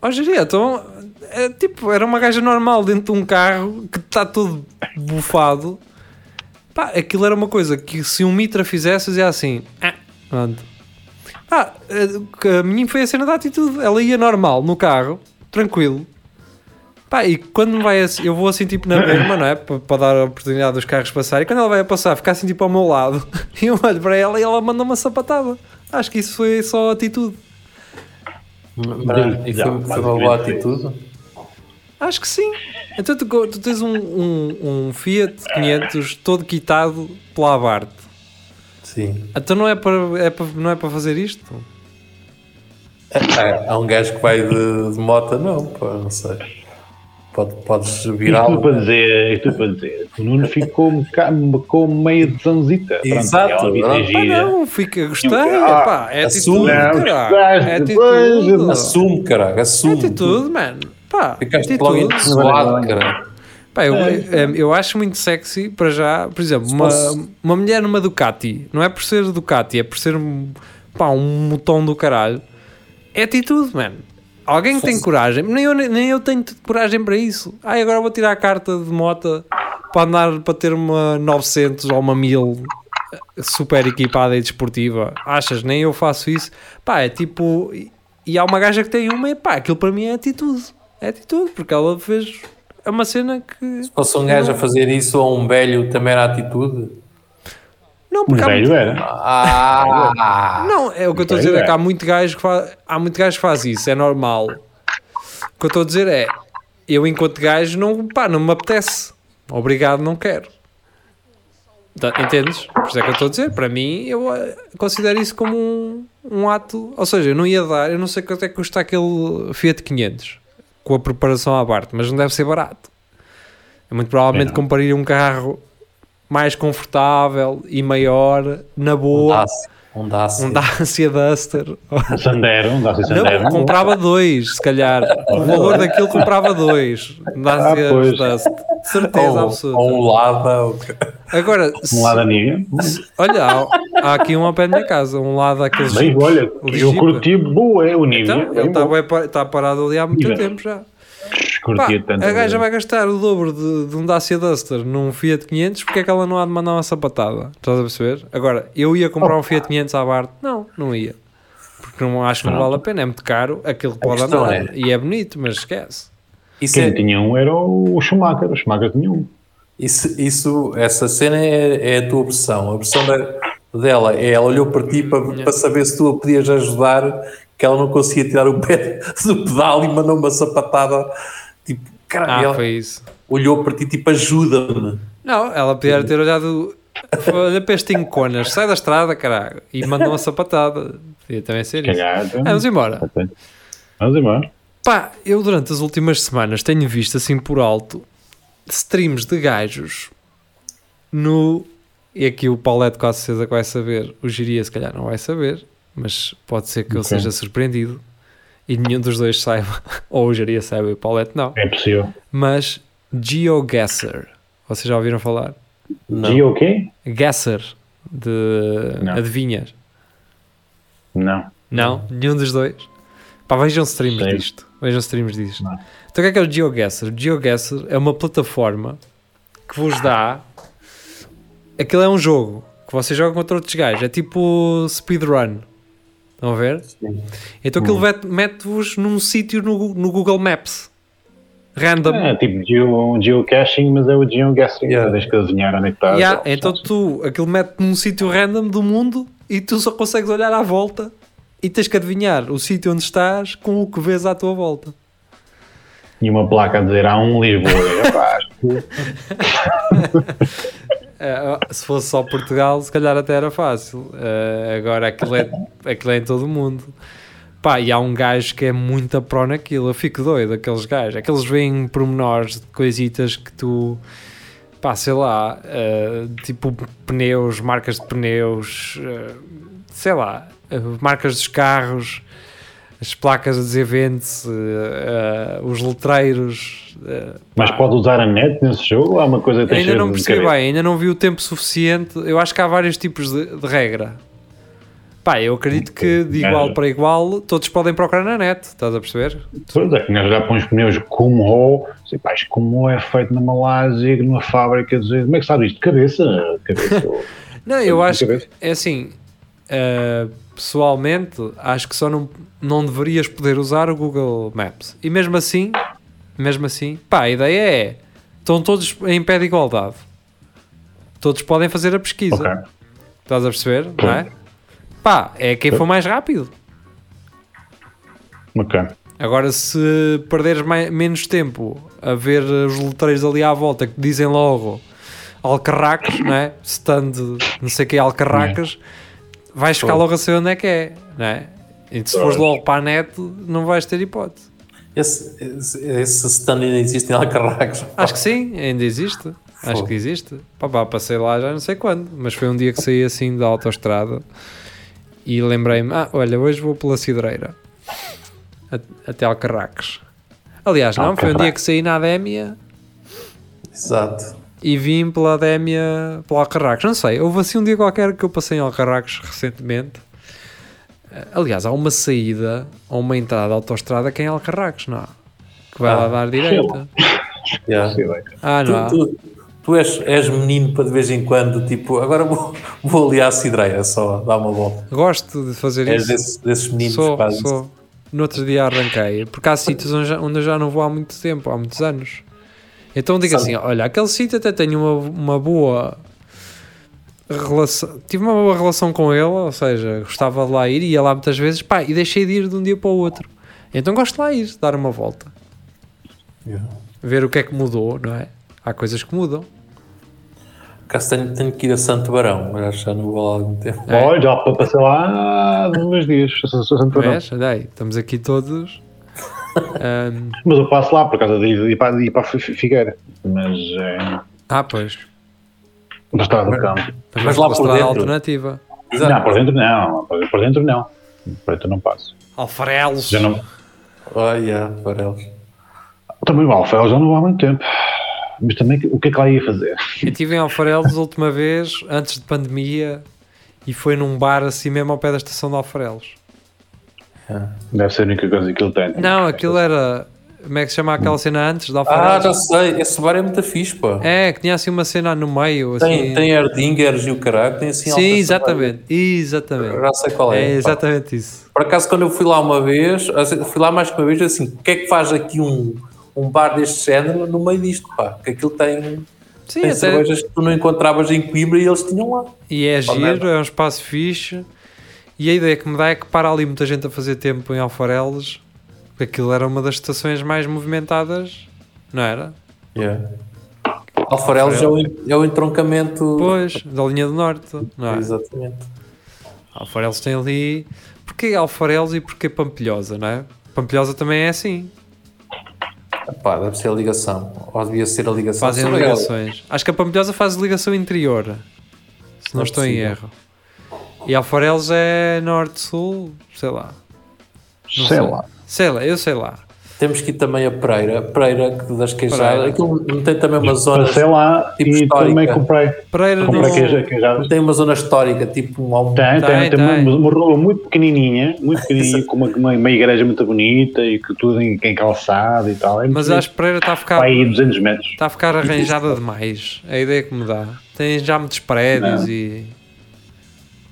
Ó, Jeria, então, é, tipo, era uma gaja normal dentro de um carro que está todo bufado. Pá, aquilo era uma coisa que se um Mitra fizesse, dizia assim: ah, pronto. Que a minha foi a cena da atitude. Ela ia normal no carro, tranquilo. Pá, e quando vai assim, eu vou assim tipo na mesma, não é? Para, dar a oportunidade dos carros passarem. E quando ela vai a passar, fica assim tipo ao meu lado. <laughs> E eu olho para ela e ela manda uma sapatada. Acho que isso foi só atitude. E Já, foi, foi uma boa atitude? Acho que sim. Então tu, tu tens um, um, um Fiat 500 todo quitado pela Abarth. Sim. Então não é para, é para, não é para fazer isto? Há, há um gajo que vai de, de moto, não, pá, não sei. Pode, podes Isto virá-lo. tudo para dizer, isto para dizer. O Nuno ficou um bocado- com meia de zanzita. Pronto, Exato, é pronto. Ah, não, fica, gostei. Ah, pá, é assume. atitude, caralho. É atitude. Assume, caralho, É assume. atitude, mano. Pá, Ficaste atitude. logo entusiasmado, cara. Pá, eu, É, eh, eu acho muito sexy para já, por exemplo, uma, uma mulher numa Ducati, não é por ser Ducati, é por ser um, pá, um motão do caralho. É atitude, mano. Alguém que tem coragem, nem eu, nem eu tenho coragem para isso. Ai, agora vou tirar a carta de moto para andar para ter uma 900 ou uma 1000 super equipada e desportiva. Achas? Nem eu faço isso. Pá, é tipo. e- E há uma gaja que tem uma e pá, aquilo para mim é atitude. É atitude, porque ela fez. É uma cena que. Se fosse um gajo a fazer isso ou um velho, também era atitude. Não, Um porque há velho era. Ah! Não, é o que eu estou a dizer é que há muito gajo que faz, há muito gajo que faz isso, é normal. O que eu estou a dizer é, eu enquanto gajo não, pá, não me apetece. Obrigado, não quero. Tá, Entendes? Por isso é que eu estou a dizer, para mim, eu eh, considero isso como um, um ato, ou seja, eu não ia dar, eu não sei quanto é que custa aquele Fiat 500 com a preparação à parte, mas não deve ser barato. Eu muito provavelmente É, compraria um carro mais confortável e maior, na Um boa. Um Dacia. um Dacia Duster. Um Sandero, um Dacia Sandero. Não, comprava dois, se calhar. O valor daquilo comprava dois. Um Dacia Ah. Duster. De certeza Ou, absoluta. ou um Lada. ou- Agora, Um lado Nívea. olha, há, há aqui um ao pé da minha casa, um lado daqueles. Bem, olha, eu curti boa, é o Nívea. Então, ele está está parado ali há muito tempo já. Pá, tanto. a gaja vai gastar o dobro de, de um Dacia Duster num Fiat 500, porque é que ela não há de mandar uma sapatada? Estás a perceber? Agora, eu ia comprar um Fiat 500 à Bart? Não, não ia. Porque não acho que não vale a pena, é muito caro, aquilo pode andar. é- E é bonito, mas esquece. Isso, Quem é, tinha um era o Schumacher. O Schumacher tinha um. isso, isso, essa cena é, é a tua opção. A opção da- dela é ela olhou para ti para, para saber se tu a podias ajudar, que ela não conseguia tirar o pé <laughs> do pedal e mandou uma sapatada. Tipo, caralho, Ah, ela foi isso. olhou para ti tipo, ajuda-me. Não, ela podia ter olhado. Olha para este enconas, sai da estrada, caralho. E mandou uma sapatada. Podia também ser isso. Vamos embora. Vamos embora. Pá, eu durante as últimas semanas tenho visto assim por alto streams de gajos no. E aqui o Paulette com certeza que vai saber, o Giria se calhar não vai saber, mas pode ser que eu Ok. seja surpreendido e nenhum dos dois saiba, <laughs> ou o Giria saiba e o Paulette não. É possível. Mas GeoGuessr, vocês já ouviram falar? Não. Gio o quê? Guesser de Não. adivinhas. Não. Não, nenhum dos dois. Pá, vejam streams Sei. disto. Vejam streams disto. Não. Então o que é que é o GeoGuessr? O GeoGuessr é uma plataforma que vos dá. Aquilo é um jogo que vocês jogam contra outros gajos. É tipo speedrun. Estão a ver? Então aquilo vet- mete-vos num sítio no, no Google Maps. Random. É tipo geo, geocaching, mas é o geoguessing. Yeah. Tens que adivinhar onde é que está. Yeah, então tu, aquilo mete num sítio random do mundo e tu só consegues olhar à volta e tens que adivinhar o sítio onde estás com o que vês à tua volta. E uma placa a dizer há um Lisboa. <laughs> Epá, <laughs> É, se fosse só Portugal, se calhar até era fácil. É, agora aquilo é, aquilo é em todo o mundo. Pá, e há um gajo que é muito pró naquilo. Eu fico doido, aqueles gajos. Aqueles veem pormenores de coisitas que tu. Pá, sei lá. eh, tipo pneus, marcas de pneus. sei lá. marcas dos carros. As placas a dizer vende-se. eh, os letreiros. eh, Mas pode usar a net nesse jogo? Há uma coisa que Ainda não percebi bem, ainda não vi o tempo suficiente. Eu acho que há vários tipos de, de regra. Pá, eu acredito que de igual É. para igual todos podem procurar na net, estás a perceber? Pois é, que nós já para uns pneus Kumho, sei, pá, isto Kumho é feito na Malásia, numa fábrica, de... como é que sabe isto? Cabeça? Cabeça. <laughs> Não, eu acho que cabeça. é assim. uh, pessoalmente, acho que só não, não deverias poder usar o Google Maps. E mesmo assim, mesmo assim, pá, a ideia é: estão todos em pé de igualdade. Todos podem fazer a pesquisa. ok. Estás a perceber? Não é? Pá, é quem for mais rápido. Ok. Agora, se perderes mai- menos tempo a ver os letreiros ali à volta que dizem logo alcarracos, não é? Stand, não sei o que, alcarracas, vais ficar logo a saber onde é que é, não é? E se fores logo para a net, não vais ter hipótese. Esse, esse, esse stand ainda existe em Alcarracos. Acho que sim, ainda existe. Acho que existe. Pá, pá, passei lá já não sei quando, mas foi um dia que saí assim da autoestrada e lembrei-me: ah, olha, hoje vou pela Cidreira até Alcarracos. Aliás, não, foi um dia que saí na Adémia Exato. e vim pela Adémia, pela Alcarracos. Não sei, houve assim um dia qualquer que eu passei em Alcarracos recentemente. Aliás, há uma saída ou uma entrada à autostrada que é em Alcarracos, não há? Que vai Ah, lá dar direita. <laughs> Yeah. Ah, não há. Tu, tu, tu és, és menino para de vez em quando, tipo, agora vou, <laughs> vou ali à cidreira só dar uma volta. Gosto de fazer És isso. desses, desses meninos Sou, que fazem sou. No outro dia arranquei, porque há sítios onde, eu já não vou há muito tempo, há muitos anos. Então digo Sabe- assim: olha, aquele sítio até tenho uma, uma boa relação. Tive uma boa relação com ele, ou seja, gostava de lá ir, ia lá muitas vezes, pá, e deixei de ir de um dia para o outro. Então gosto de lá ir, dar uma volta, Yeah. ver o que é que mudou, não é? Há coisas que mudam. Caso tenho, tenho que ir a Santo Barão, mas acho que já não vou lá há algum tempo. É. Olha, já passei lá há dois dias. Santo Barão. Vês? Olha aí, estamos aqui todos. <laughs> Ahm, Mas eu passo lá por causa de ir, para, de ir para Figueira. Mas é. ah, pois. Na estrada do campo. Mas, Mas lá por dentro? alternativa. Exato. Não, por dentro não. Por dentro não. Por dentro não passo. Alfarelos. Já não. Oh, yeah, Farelos. Também o Alfel já não há muito tempo. Mas também o que é que lá ia fazer? Eu estive em Alfarelos a última vez, antes de pandemia, e foi num bar assim mesmo ao pé da estação de Alfarelos. Deve ser a única coisa que ele tem. Não, aquilo era. Como é que se chama aquela cena antes de Ah, Alfarelos? já sei, esse bar é muito fixe, pá. É, que tinha assim uma cena no meio. Assim... Tem, tem Erdingers e o caralho, tem assim Sim, exatamente. Exatamente. Já sei qual é. É pá. exatamente isso. Por acaso, quando eu fui lá uma vez, assim, fui lá mais que uma vez, assim, o que é que faz aqui um, um bar deste género no meio disto, pá? Que aquilo tem, Sim, tem até... cervejas que tu não encontravas em Coimbra e eles tinham lá. E é Oh, giro, merda. é um espaço fixe. E a ideia que me dá é que para ali muita gente a fazer tempo em Alfarelos, porque aquilo era uma das estações mais movimentadas, não era? Alfarelos é o, é o entroncamento. Pois, da linha do norte, não é? Exatamente. Alfarelos tem ali. Porquê Alfarelos e porquê Pampilhosa, não é? Pampilhosa também é assim. Pá, deve ser a ligação. Ou devia ser a ligação. Fazem Sei lá. ligações. Acho que a Pampilhosa faz ligação interior. Se não Não é estou em possível. erro. E Alfarelos é norte-sul, sei lá. Não Sei lá. Sei lá, eu sei lá. Temos que ir também a Pereira. Pereira que das queijadas. Aquilo não tem também uma zona. Passei lá tipo e histórica. também comprei. Pereira Comprei não... queijo, queijadas. Tem uma zona histórica, tipo um Tem, Tem, tem, tem, uma, rua muito pequenininha, muito pequenininha, com uma, uma, uma igreja muito bonita e que tudo em, em calçado e tal. É Mas acho que Pereira está a ficar, Vai aí 200 metros. está a ficar arranjada demais. A ideia que me dá. Tem já muitos prédios Não. e.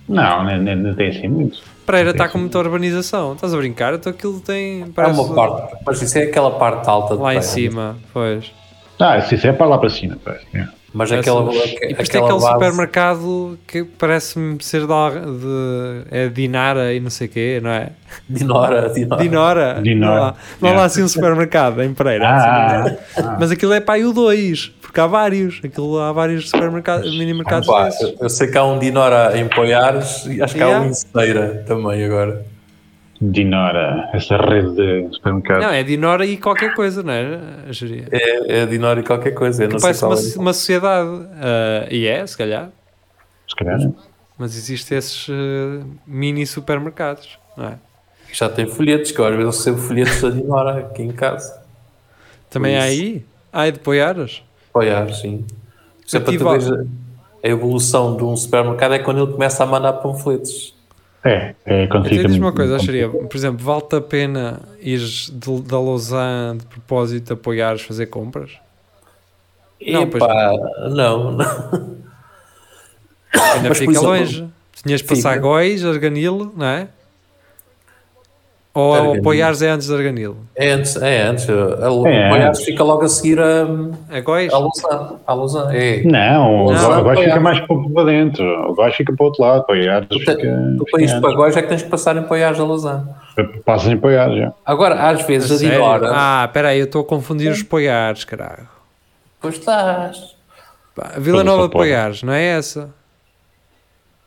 Não, nem, nem, nem tem assim muito. Pereira está com muita urbanização. Estás a brincar? Então aquilo tem. É Parece uma parte. Mas isso é aquela parte alta de lá em cima, pois. Ah, isso é para lá para cima. pois, é. Mas Parece- aquela. E depois tem aquele base- supermercado que parece-me ser da, de. É Dinara e não sei o quê, não é? Dinora, Dinora. Dinora. Dinora. Não há, não há lá assim um supermercado em Pereira. Ah, assim, Mas aquilo é para aí o 2, porque há vários. Aquilo há vários supermercados, mini mercados Pá, desses. eu, eu sei que há um Dinora em Poiares e acho que há Yeah. um em Cedeira também agora. Dinora, essa rede de supermercados. Não, é Dinora e qualquer coisa, não é? É, é Dinora e qualquer coisa. Eu não sei Parece qual uma, é. uma sociedade. ah, e é, se calhar. Se calhar. Mas existem esses ah, mini supermercados, não é? Já tem folhetos, que eu às vezes recebo folhetos da Dinora aqui em casa. Também há aí? Ah, é de Poiares? Poiares, sim. Isso é Eu para tu a- evolução de um supermercado é quando ele começa a mandar panfletos. É, é quando fica. diz uma coisa, acharia, por exemplo, vale-te a pena ir da Lausanne de propósito apoiares fazer compras? Não, Não, pois não. não. Ainda Mas, fica exemplo, longe. Tinhas de passar fica. Góis, Arganilo, não é? Ou Arganilo. apoiares é antes de Arganilo? É antes, é antes. A, É Poiares antes. fica logo a seguir a, A Góis? a Lausanne. A Lausanne. É. Não, o Góis fica mais para dentro. O Góis fica para o outro lado. Poiares Tu, fica. tu para isto para. Góis é que tens que passar em Poiares a Lausanne. Passas em Poiares já. Agora, às vezes, a. Ah, espera aí, eu estou a confundir os Poiares, caralho. Pois estás. Vila Nova de. Poiares, não é essa?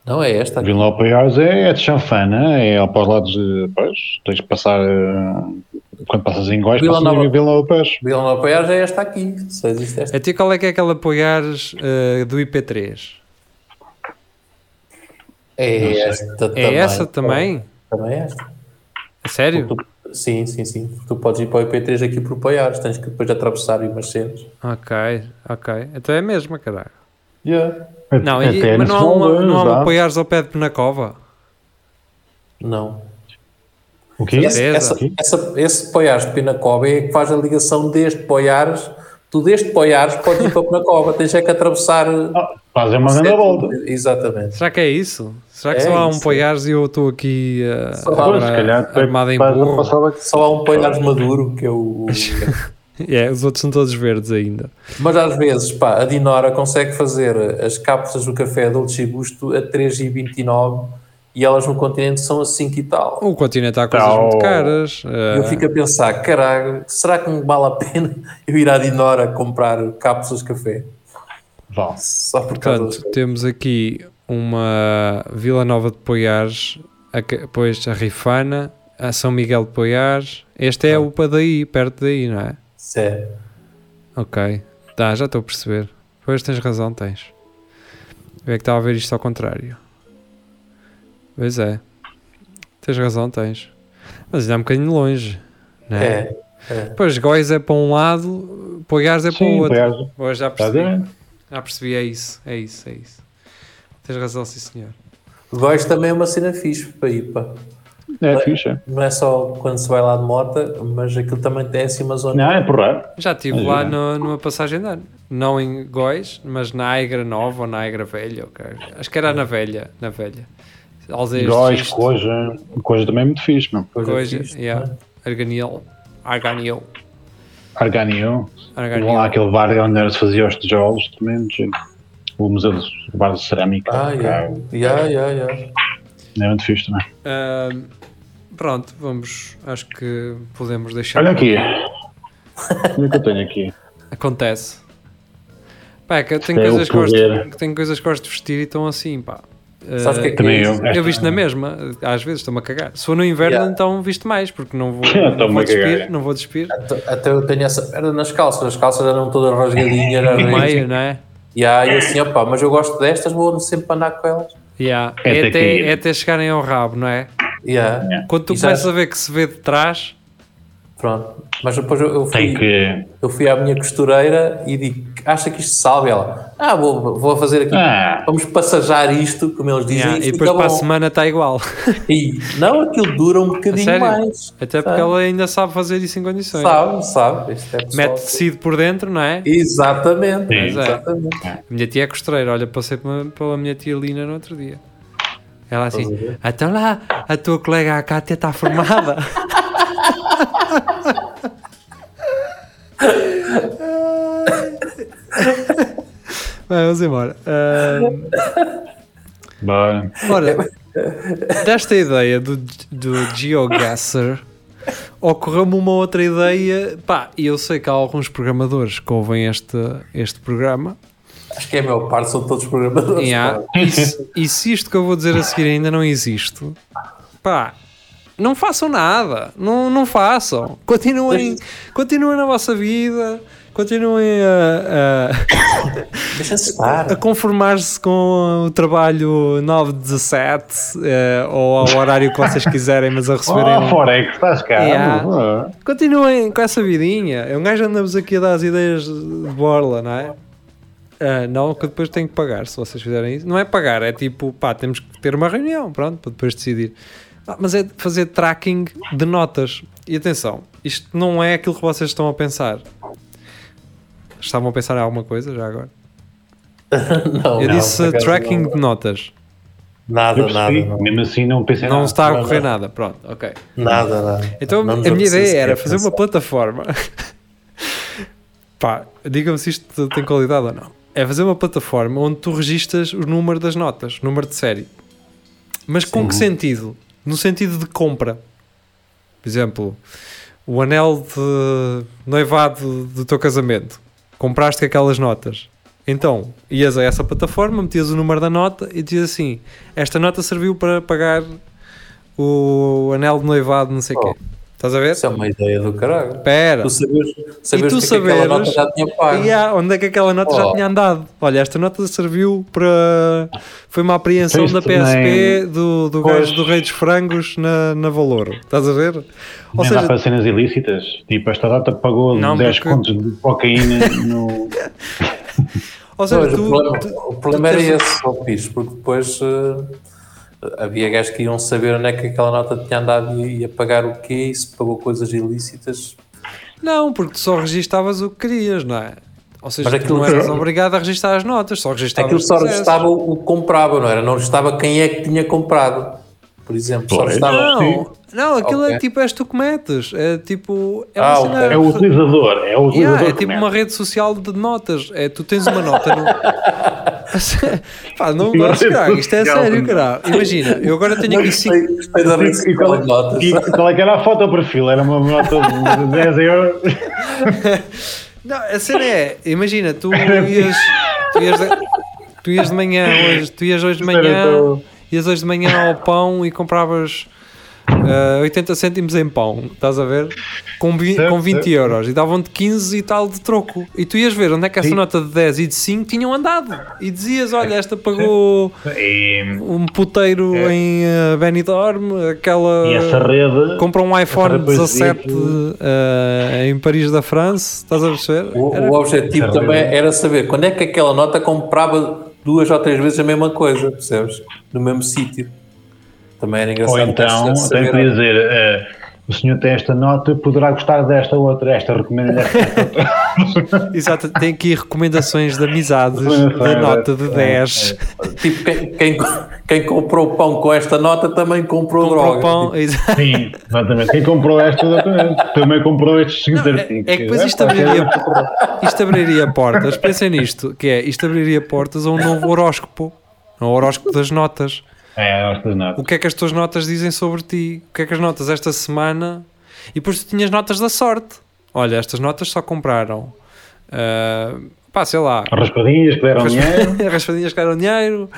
Não é esta. Vila ao Poiares é, é de chanfana, é para os lados de. Pois, tens que passar. eh, Quando passas em Góis, Vila passas Nova. em Vila ao Poiares. Vila Nova de Poiares é esta aqui. Só existe esta. A ti qual é que é aquela Poiares eh, do IP3? É esta também. É essa também? Também é esta. A sério? Sim, sim, sim. Tu podes ir para o IP3 aqui por Poiares, tens que depois atravessar umas cenas. Ok, ok. Então é a mesma, caralho. Yeah. Não, e- Até mas não há uma, não há uma dá. apoiares ao pé de Penacova? Não. O quê? Esse, essa, essa, esse Poiares de Pinacova é que faz a ligação deste Poiares. Tu deste Poiares podes ir para Pinacova, tens é que atravessar. Ah, Fazer uma grande volta. Exatamente. Será que é isso? Será que É só há um isso. Poiares e eu estou aqui uh, Só agora calhar é armado em burro? Só há um Poiares maduro, que é o. <laughs> <laughs> É, os outros são todos verdes ainda. Mas às vezes, pá, a Dinora consegue fazer as cápsulas do café Dolce Gusto a 3,29 e elas no continente são a 5 e tal. O continente há coisas Tá, muito o- caras. Eu fico a pensar, caralho, será que me vale a pena <laughs> eu ir à Dinora comprar cápsulas de café? Vá. Só por Portanto, temos aqui uma Vila Nova de Poiares, a, depois a Rifana, a São Miguel de Poiares. Este é o para daí, perto daí, não é? Sério. Ok, tá, já estou a perceber. Pois tens razão, tens. Eu é que estava a ver isto ao contrário. Pois é, tens razão, tens. Mas ainda é um bocadinho longe, não é? É. é. Pois Góis é para um lado, Poiares é para o Sim, outro. Pois já percebi. Já percebi, é isso, é isso, é isso. Tens razão, sim senhor. Góis também é uma cena fixe para ir, pá. É fixe. é. Não é só quando se vai lá de moto, mas aquilo também tem assim uma zona. Não, é porrar. Já estive lá é. no- numa passagem de ano. Não em Góis, mas na Aigra Nova ou na Aigra Velha. ok. Acho que era na Velha. Na Velha. Alzeias Góis, coisa. Coisa também é muito fixe, meu. coisa Coisa, fixe, yeah. é? Arganiel. Arganiel. Arganiel. Arganiel. Lá aquele bar onde se fazia os tijolos também. O Museu do Bar de Cerâmica. Ah, yeah. Yeah, yeah, yeah. É muito fixe também. Pronto, vamos. Acho que podemos deixar. Olha aqui. Olha o que eu tenho aqui. Acontece. Pá, é que eu tenho É coisas que gosto, tenho coisas que gosto de vestir e estão assim, pá. Sabes o que é Ah, que Também é eu. Eu visto na mesma, às vezes estou-me a cagar. Se for no inverno, Yeah. então visto mais, porque não vou, <laughs> não vou despir, não vou despir. Até, até eu tenho essa merda nas calças, as calças eram todas rasgadinhas, era No meio. meio, não é? E aí assim, opá, mas eu gosto destas, vou sempre andar com elas. Yeah. É É, até é até chegarem ao rabo, não é? Yeah. Quando tu começas a ver que se vê de trás, Pronto. Mas depois eu, fui, que. eu fui à minha costureira e digo, acha que isto salve? Ela, ah, vou, vou fazer aqui, Ah. vamos passajar isto, como eles dizem, yeah, e depois para a bom. semana está igual. E, não, aquilo dura um <laughs> bocadinho mais. Até porque Sabe? ela ainda sabe fazer isso em condições. Sabe, sabe. Isto é. Mete tecido por dentro, não é? Exatamente. Sim. É. Exatamente. A minha tia é costureira, olha, passei pela minha tia Lina no outro dia. Ela assim, ver? então lá, a tua colega a Cátia está formada. <laughs> Bem, vamos embora. Ahm, Bora. ora, desta ideia do, do GeoGuessr, ocorreu-me uma outra ideia. Pá, e eu sei que há alguns programadores que ouvem este, este programa. Acho que é a maior parte, são todos programadores. Yeah. E, se, e se isto que eu vou dizer a seguir ainda não existe, pá, não façam nada, não, não façam. Continuem, continuem na vossa vida, continuem a, a, estar. a conformar-se com o trabalho 9-17 eh, ou ao horário que vocês quiserem, mas a receberem. Oh, um- Forex, estás cá. Yeah. Ah. Continuem com essa vidinha. Um gajo anda-vos aqui a dar as ideias de borla, não é? Ah, não, que depois tem que pagar se vocês fizerem isso. Não é pagar, é tipo, pá, temos que ter uma reunião, pronto, para depois decidir. Ah, mas é fazer tracking de notas. E atenção, isto não é aquilo que vocês estão a pensar. Estavam a pensar em alguma coisa já agora? <laughs> Não, Eu não, disse acaso tracking não. de notas. Nada, nada. Não. Mesmo assim não pensei Não nada. está a Não, correr não. nada, pronto, ok. Nada, nada. Então Não a minha ideia era fazer uma pensar. plataforma. <laughs> Pá, diga-me se isto tem qualidade ou não. É fazer uma plataforma onde tu registas o número das notas, o número de série. Mas com que sentido? No sentido de compra. Por exemplo, o anel de noivado do teu casamento. Compraste aquelas notas. Então, ias a essa plataforma, metias o número da nota e dizias assim: esta nota serviu para pagar o anel de noivado, não sei o quê. Estás a ver? Isso é uma ideia do caralho. Espera. Tu saberes, saberes tu que aquela saberes- nota já tinha pago. E há, onde é que aquela nota já Oh. tinha andado? Olha, esta nota serviu para. Foi uma apreensão Isto da PSP também- do, do Pois. gajo do Rei dos Frangos na, na Valor. Estás a ver? Ou Nem dá seja, para cenas ilícitas. Tipo, esta data pagou Não, 10 porque- contos de cocaína no. <laughs> ou seja Pois, tu, o problema, tu- o problema tu era tens- esse, porque depois eh, havia gajos que iam saber onde é que aquela nota tinha andado e ia pagar o quê e se pagou coisas ilícitas. Não, porque tu só registavas o que querias, não é? Ou seja, Mas aquilo não eras obrigado a registrar as notas, só registavas Aquilo só registava o que comprava, não era? Não registava quem é que tinha comprado, por exemplo. Só registava. Não, não, aquilo Ok. é tipo, és tu que metes. É tipo. É Ah, cena- É o utilizador. É o utilizador. Yeah, é tipo uma rede social de notas. É, tu tens uma nota no. <laughs> Pá, não vais rede jogar, isto é sério, caralho. Imagina, eu agora tenho aqui cinco. Gostei, gostei da rede E social qual, e qual é que era a foto ao perfil? Era uma nota de 10 euros. Não, a cena é, imagina, tu ias, tu ias, de, tu ias de manhã hoje, tu ias hoje de manhã, tão- ias hoje de manhã ao pão e compravas ah, 80 cêntimos em pão, estás a ver? Com, vi- Certo, com 20 certo. euros e davam-te 15 e tal de troco. E tu ias ver onde é que essa Sim. nota de 10 e de 5 tinham andado. E dizias, olha, esta pagou <laughs> E, um puteiro É. em uh, Benidorm, aquela e essa rede. compra um iPhone rede depois 17 dizia uh, em Paris da França, estás a perceber? O, Era- o objetivo Essa também rede. era saber quando é que aquela nota comprava duas ou três vezes a mesma coisa, percebes? No mesmo sítio. Também era engraçado. Ou então, tem que dizer: eh, o senhor tem esta nota, poderá gostar desta outra. Esta recomenda esta. <laughs> Exato, tem aqui recomendações de amizades da nota de é, 10. Tipo, quem, quem, quem comprou pão com esta nota também comprou, Comprou droga. pão, Tipo. Sim, exatamente. Quem comprou esta, exatamente. Também comprou estes 5 É, artigos. é que depois isto abriria, isto abriria portas, pensem nisto, que é, isto abriria portas a um novo horóscopo, um horóscopo das notas. É, estas O notas. que é que as tuas notas dizem sobre ti? O que é que as notas esta semana? E depois tu tinhas notas da sorte. Olha, estas notas só compraram, ah, pá, sei lá, Raspadinhas que deram dinheiro. <laughs> raspadinhas que deram dinheiro,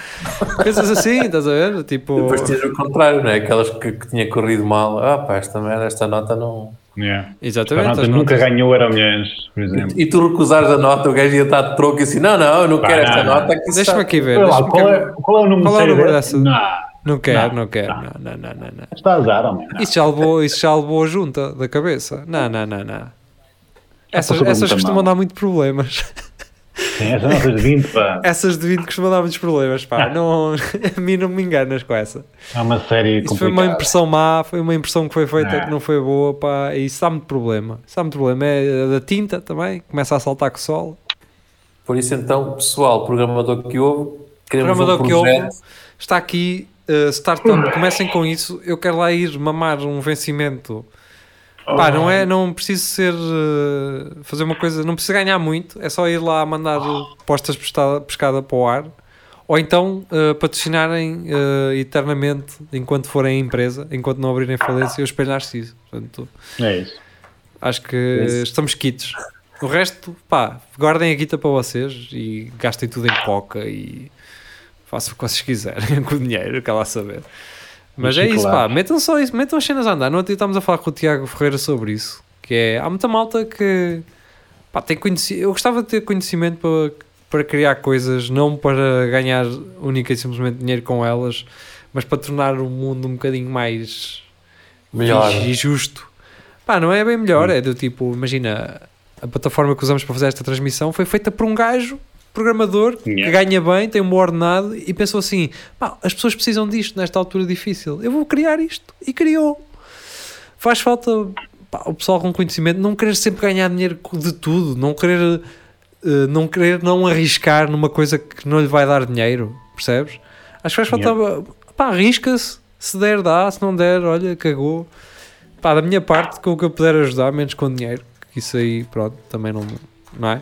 coisas assim, estás a ver? Tipo, Depois tinhas o contrário, não é? Aquelas que, que tinha corrido mal. Ah, pá, esta merda, esta nota não. Yeah. Exatamente. as nunca notas- ganhou Euro milhões, por exemplo. E tu recusares a nota, o gajo ia estar de troco e assim: não, não, eu não Pá, quero esta não. nota. Deixa-me está- aqui ver. Olha lá, qual, é, qual é o número Qual é o número dessa? Não. Não quero, Não, não quero. não. Não, não, não, não. Está a azar, homem. Isso já levou, isso já levou a junta da cabeça. Não, não, não, não. Essas, essas costumam dar muito problemas. Sim, essa nota de 20, pá. Essas de 20 costumam dar muitos problemas, pá. <laughs> Não, <laughs> a mim não me enganas com essa. É uma série Isso foi complicada. uma impressão má, foi uma impressão que foi feita É. que não foi boa, pá. E isso dá muito problema. Isso dá muito problema. É da tinta também, começa a saltar com o sol. Por isso, então, pessoal, programador que ouve, queremos Programador um que ouve, projeto. está aqui, uh, startup, comecem com isso. Eu quero lá ir mamar um vencimento. Pá, não é, não preciso ser, uh, fazer uma coisa, não preciso ganhar muito, é só ir lá mandar postas pescada, pescada para o ar. Ou então uh, patrocinarem uh, eternamente enquanto forem empresa, enquanto não abrirem falência, eu espelhar-se isso. Portanto, É isso. acho que Isso. estamos quites. O resto, pá, guardem a guita para vocês e gastem tudo em coca e façam o que vocês quiserem <laughs> com o dinheiro, quer lá saber. Mas é isso, pá, metam só isso, metam as cenas a andar. Dia estávamos a falar com o Tiago Ferreira sobre isso, que é, há muita malta que, pá, tem conhecimento, eu gostava de ter conhecimento para, para criar coisas, não para ganhar única e simplesmente dinheiro com elas, mas para tornar o mundo um bocadinho mais Melhor. e justo. Pá, não é bem melhor, é do tipo, imagina, a plataforma que usamos para fazer esta transmissão foi feita por um gajo programador que Yeah. ganha bem, tem um bom ordenado e pensou assim: pá, as pessoas precisam disto nesta altura difícil, eu vou criar isto. E criou. Faz falta pá, o pessoal com conhecimento não querer sempre ganhar dinheiro de tudo, não querer, eh, não querer não arriscar numa coisa que não lhe vai dar dinheiro, percebes? Acho que faz falta, pá, arrisca-se, se der, dá, se não der, olha, cagou. Pá, da minha parte, com o que eu puder ajudar, menos com dinheiro, que isso aí, pronto, também não, não é?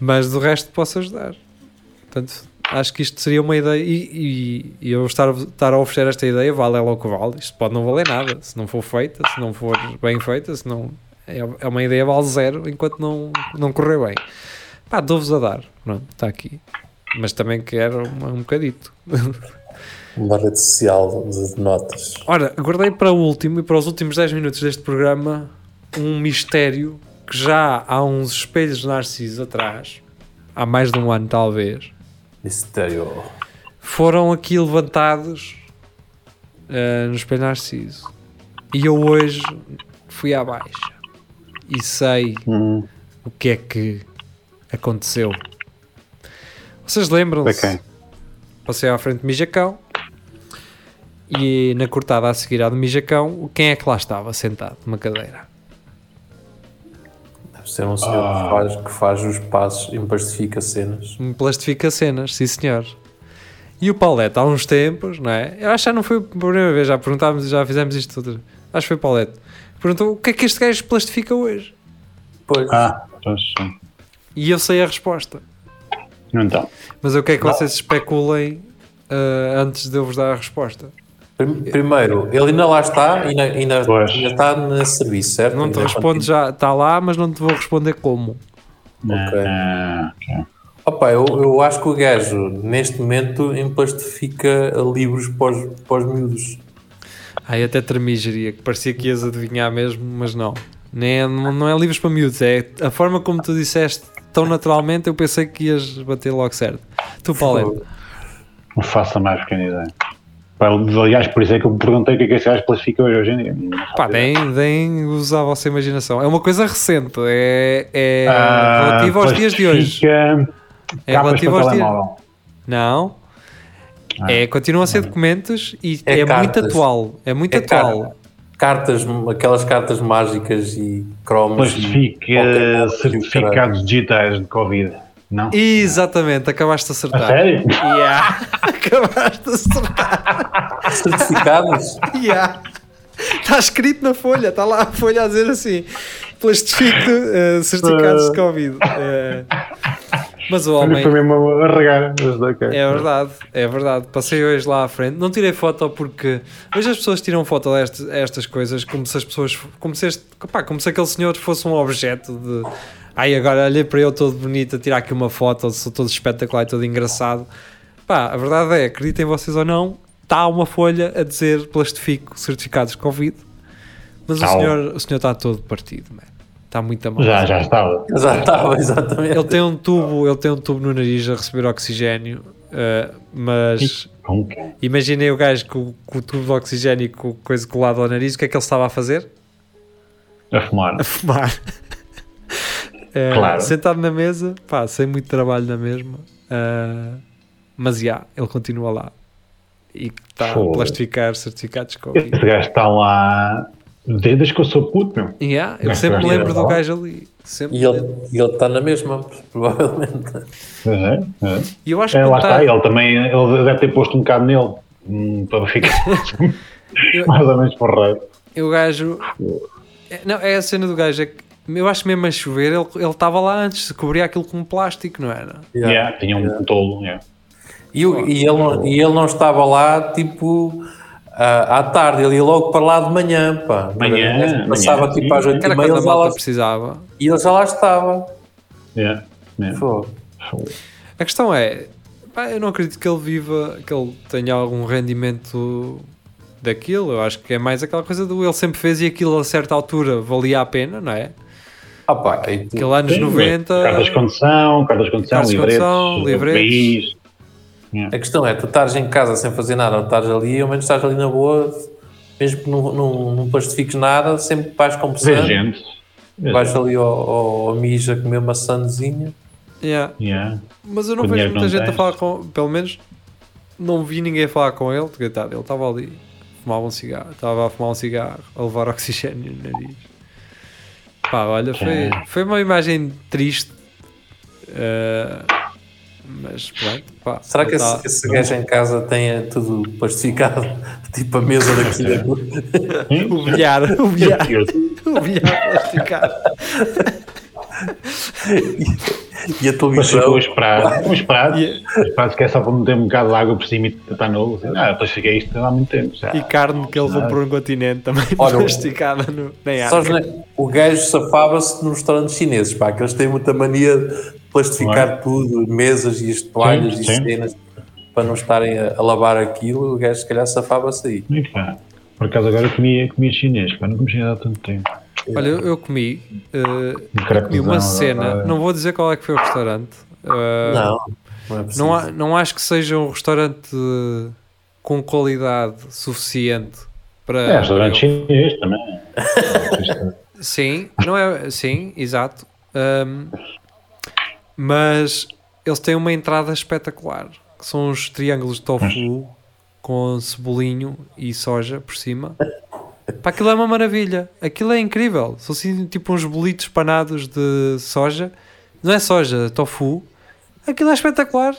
Mas do resto posso ajudar. Portanto, acho que isto seria uma ideia. E, e- e eu estar, estar a oferecer esta ideia, vale ela o que vale. Isto pode não valer nada se não for feita, se não for bem feita, se não. É, é uma ideia vale zero enquanto não, não correr bem. Pá, dou-vos a dar. Pronto, está aqui. Mas também quero uma- um bocadito. <laughs> Uma rede social de, de notas. Ora, guardei para o último e para os últimos 10 minutos deste programa um mistério que já há uns espelhos de Narciso atrás, há mais de um ano talvez, Mistério. foram aqui levantados eh, no espelho Narciso. E eu hoje fui à baixa e sei Hum, o que é que aconteceu. Vocês lembram-se? quem? Passei à frente de Mijacão e na cortada a seguir à de Mijacão, quem é que lá estava sentado numa cadeira? Ser um senhor Ah. que, faz, que faz os passos e plastifica cenas. Me plastifica cenas, sim senhor. E o Paulette, há uns tempos, não é? Eu acho que já não foi a primeira vez, já perguntámos e já fizemos isto tudo. Acho que foi o Paulette. Perguntou o que é que este gajo plastifica hoje? Pois. Ah, pois sim. E eu sei a resposta. Então, Mas eu quero que vocês especulem ah, antes de eu vos dar a resposta. Prim- Primeiro, ele ainda lá está, ainda, ainda, Pois. ainda está nesse serviço, certo? Não te Ainda respondo já, está lá, mas não te vou responder como. Ok. ah. Opa, eu, eu acho que o gajo, neste momento, emplastifica livros para os, para os miúdos. Ai, até tremi, geria, que parecia que ias adivinhar mesmo, mas não. Nem é, não, é livros para miúdos, é a forma como tu disseste tão naturalmente, eu pensei que ias bater logo certo. Tu, Paulette, não faço a mais pequena ideia. Aliás, por isso é que eu me perguntei o que é que esse gajo classifica hoje, hoje em dia. Pá, ideia. deem, deem usa a vossa imaginação. É uma coisa recente, é, é Ah, relativo aos dias de hoje. É relativo aos dias. Não. Ah. É, continuam a ser documentos e É é, muito atual. É muito É atual. Cartas, aquelas cartas mágicas e cromos. e Plastifica Pokémon, certificados digitais de Covid. Não? Exatamente, acabaste de A acertar. sério? Yeah. <laughs> acabaste de acertar. Certificados? Yeah. Está escrito na folha, está lá a folha a dizer assim: plastifico eh, certificados de Covid. Eh, mas o homem. Foi mesmo a regar. mas ok. É verdade, é verdade. Passei hoje lá à frente. Não tirei foto porque hoje as pessoas tiram foto destas estas coisas como se as pessoas. Como se, este, pá, como se aquele senhor fosse um objeto de. Ai, agora olhei para eu todo bonito a tirar aqui uma foto, sou todo espetacular e todo engraçado. Pá, a verdade é, acreditem vocês ou não, está uma folha a dizer plastifico certificados de Covid. Mas o Tá. senhor, o senhor está todo partido, man. Está muito mal. Já, já estava. Já estava, exatamente. Ele tem um tubo, ele tem um tubo no nariz a receber oxigênio, eh, mas que? imaginei o gajo com, com o tubo de oxigênio e com coisa colado ao nariz, o que é que ele estava a fazer? A fumar. A fumar. <laughs> Eh, Claro. Sentado na mesa, pá, sem muito trabalho na mesma, eh, mas já, ele continua lá e está a plastificar certificados de Covid. Esse gajo está lá desde que eu sou puto, meu. Yeah, eu sempre me lembro do lá. gajo ali. Sempre E ele, está na mesma, <laughs> provavelmente. É, é. E eu acho que É, lá quando está, tá- ele também ele deve ter posto um bocado nele hum, para ficar <laughs> <laughs> mais ou menos porreiro. E o gajo. É, Não, é a cena do gajo. É que eu acho mesmo a chover, ele ele estava lá antes, cobria aquilo com plástico, não era? Yeah, tinha um tolo. Yeah. E, o- e ele, não- e ele não estava lá, tipo, à, à tarde, ele ia logo para lá de manhã, pá. Manhã, Passava manhã, tipo às sim. 8 Que era e meia, quando a ele já lá, malta precisava. e ele já lá estava. Yeah. Yeah. Pô. A questão é, pá, eu não acredito que ele viva, que ele tenha algum rendimento daquilo. Eu acho que é mais aquela coisa do ele sempre fez e aquilo a certa altura valia a pena, não é? Ah, pá, e Aquele anos Sim, 90. Cartas de condução, cartas de condução, Cartas condução, do livretes. país. A questão é, tu estás em casa sem fazer nada, ou estás ali, ao menos estás ali na boa, mesmo que não, não, não plastifiques nada, sempre vais Vê conversando, gente. Vê vais gente. ali ao, ao, ao mija comer uma sandezinha. Yeah. Yeah. Mas eu não vejo muita não gente a tens. falar com. Pelo menos não vi ninguém a falar com ele, coitado. Ele estava ali, fumava um cigarro, estava a fumar um cigarro, a levar oxigênio no nariz. Pá, olha, foi, É. foi uma imagem triste. eh, mas pronto, pá. Será que esse, tá- esse gajo em casa tenha tudo plastificado? <laughs> tipo a mesa daqui. O bilhar, o bilhar, o bilhar plasticado. E a Mas televisão. ficou esperado. Um esperado. E- Esperado que é só para meter um bocado de água por cima e está novo. Assim, ah, depois fiquei isto há muito tempo. já. E carne que ele comprou no continente também Olha, <laughs> plasticada no, Sabes, água. né? O gajo safava-se nos restaurantes chineses, pá, que eles têm muita mania de plastificar Não tudo, mesas e as toalhas Sim, e sim. cenas, para não estarem a, a lavar aquilo, o gajo se calhar safava-se aí. E, pá, por acaso agora comia, comia chinês, pá, não comi chinês há tanto tempo. Olha, eu, eu comi, Um comi uma cena, agora. não vou dizer qual é que foi o restaurante. eh, Não, não é não, não acho que seja um restaurante com qualidade suficiente para. É, restaurante chinês também. <laughs> Sim, não é. Sim, exato. Ahm, mas eles têm uma entrada espetacular, que são os triângulos de tofu com cebolinho e soja por cima. Pá, aquilo é uma maravilha. Aquilo é incrível. São assim tipo uns bolitos panados de soja. Não é soja, é tofu. Aquilo é espetacular.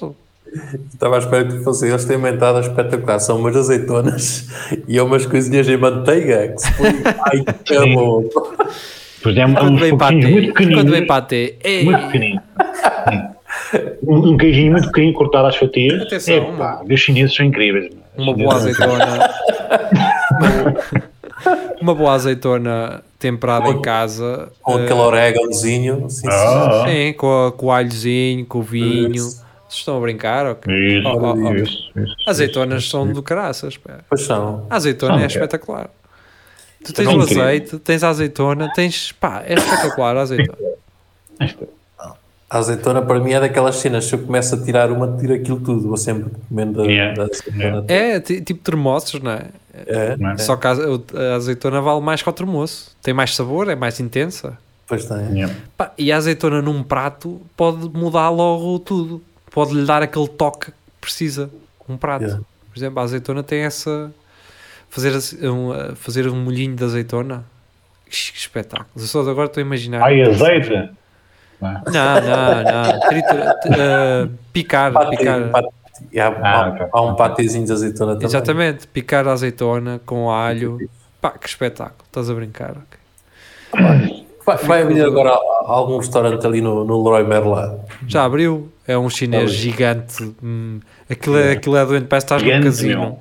Estava à espera que fosse. Eles têm uma entrada espetacular. São umas azeitonas e umas coisinhas em manteiga que se põe. Ai, que é bom. Pois é, Quando uns vem patê, muito quando vem patê, ei, Muito pequenino. Um, um queijinho muito pequenino cortado às fatias. Atenção, É, pá, os chineses são incríveis. uma boa azeitona. <laughs> uma boa azeitona temperada em casa. Com eh, aquele oréganozinho. Sim, sim. Ah, Sim, com, a- com o alhozinho, com o vinho. Isso. Vocês estão a brincar? ok? Isso, Oh, oh, oh. isso, isso, Azeitonas isso, são isso. do caraças. pá. Pois são. A azeitona São, é é. espetacular. Tu tens São o azeite, tens a azeitona, tens. pá, é espetacular a azeitona. <laughs> A azeitona para mim é daquelas cenas. Se eu começo a tirar uma, tiro aquilo tudo. Vou sempre comendo a, Yeah. da azeitona. Yeah. É ti- tipo termoços, não é? É, Não é? Só que a, a azeitona vale mais que o termoço. Tem mais sabor, é mais intensa. Pois tem. Pá, e a azeitona num prato pode mudar logo tudo. Pode lhe dar aquele toque que precisa. Um prato. Yeah. Por exemplo, a azeitona tem essa. Fazer, um, fazer um molhinho de azeitona. Que espetáculo. Eu só agora estou a imaginar. Ai, azeite. Não, não, não. Tritura- uh, picar, Pate- picar. pate- e há, Ah, há- ok. há um patezinho de azeitona também. Exatamente, picar a azeitona com alho. Pá, que espetáculo. Estás a brincar. ok. Vai, vai abrir agora algum restaurante ali no, no Leroy Merlin. Já abriu. É um chinês gigante. Hum, aquilo, é, aquilo é doente, parece que estás num Gigante, casino.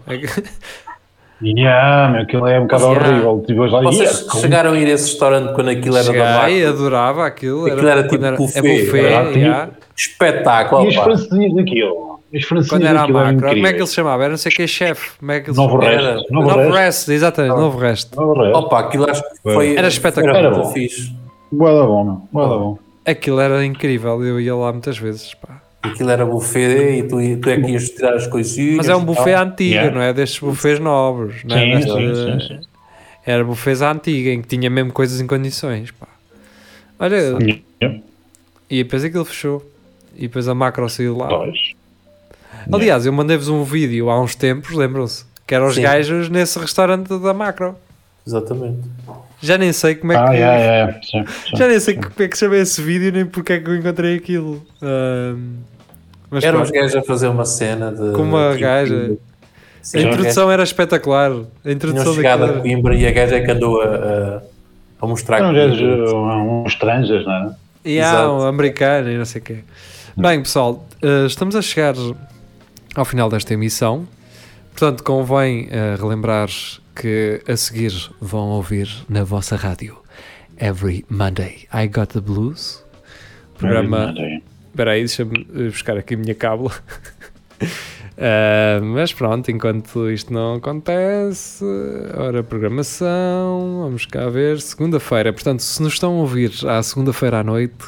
Yeah, meu, aquilo é um bocado Yeah. horrível. Tipo, já- Vocês Yeah, como- chegaram a ir a esse restaurante quando aquilo era da marca? adorava aquilo. Aquilo era tipo é buffet, buffet, era tipo- yeah. Espetáculo, E os opa. francesinhos daquilo? Os francesinhos Quando era a macro. Como é que ele se chamava? Era não sei que chefe. Como é que ele se Novo chamava? Era- resto. Novo Novo resto. Rest, exatamente, Novo Rest. Novo resto. Opa, aquilo acho que foi. Era espetacular. Era bom. fixe. Boa da bom, meu. Boa da bom. Aquilo era incrível, eu ia lá muitas vezes. Pá. Aquilo era buffet e tu, tu é que ias tirar as coisinhas. Mas é um buffet tal. antigo, Yeah. não é destes buffets novos. Não é Sim, Deste- sim, sim, sim. Era buffets à antiga, em que tinha mesmo coisas em condições. Pá. Olha, Yeah. e depois aquilo fechou. E depois a macro saiu lá. Pois. Aliás, eu mandei-vos um vídeo há uns tempos, lembram-se? Que eram os Sim. gajos nesse restaurante da macro. Exatamente. Já nem sei como é Ah, que. yeah, yeah. Sim, sim. Já nem sei como é que chamei esse vídeo, nem porque é que eu encontrei aquilo. Mas Eram os gajos a fazer uma cena de. Com uma tipo, gaja. Sim, a introdução era espetacular. A introdução chegado daquilo a Coimbra e a gaja é que andou a, a, a mostrar Eram gajos, uh, uns estranjos, não é? E há um americano e não sei o quê. Bem, pessoal, eh, estamos a chegar ao final desta emissão. Portanto, convém eh, relembrar que a seguir vão ouvir na vossa rádio Every Monday I Got the Blues. Programa. Espera aí, deixa-me eh, buscar aqui a minha cábula. Ah, <laughs> mas pronto, enquanto isto não acontece, ora, programação, vamos cá ver, segunda-feira. Portanto, se nos estão a ouvir à segunda-feira à noite,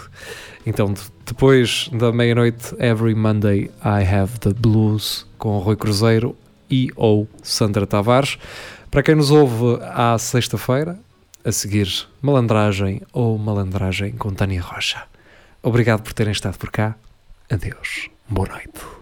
então de- depois da meia-noite, every Monday I have the blues com Rui Cruzeiro e ou Sandra Tavares. Para quem nos ouve à sexta-feira, a seguir, malandragem ou malandragem com Tânia Rocha. Obrigado por terem estado por cá. Adeus. Boa noite.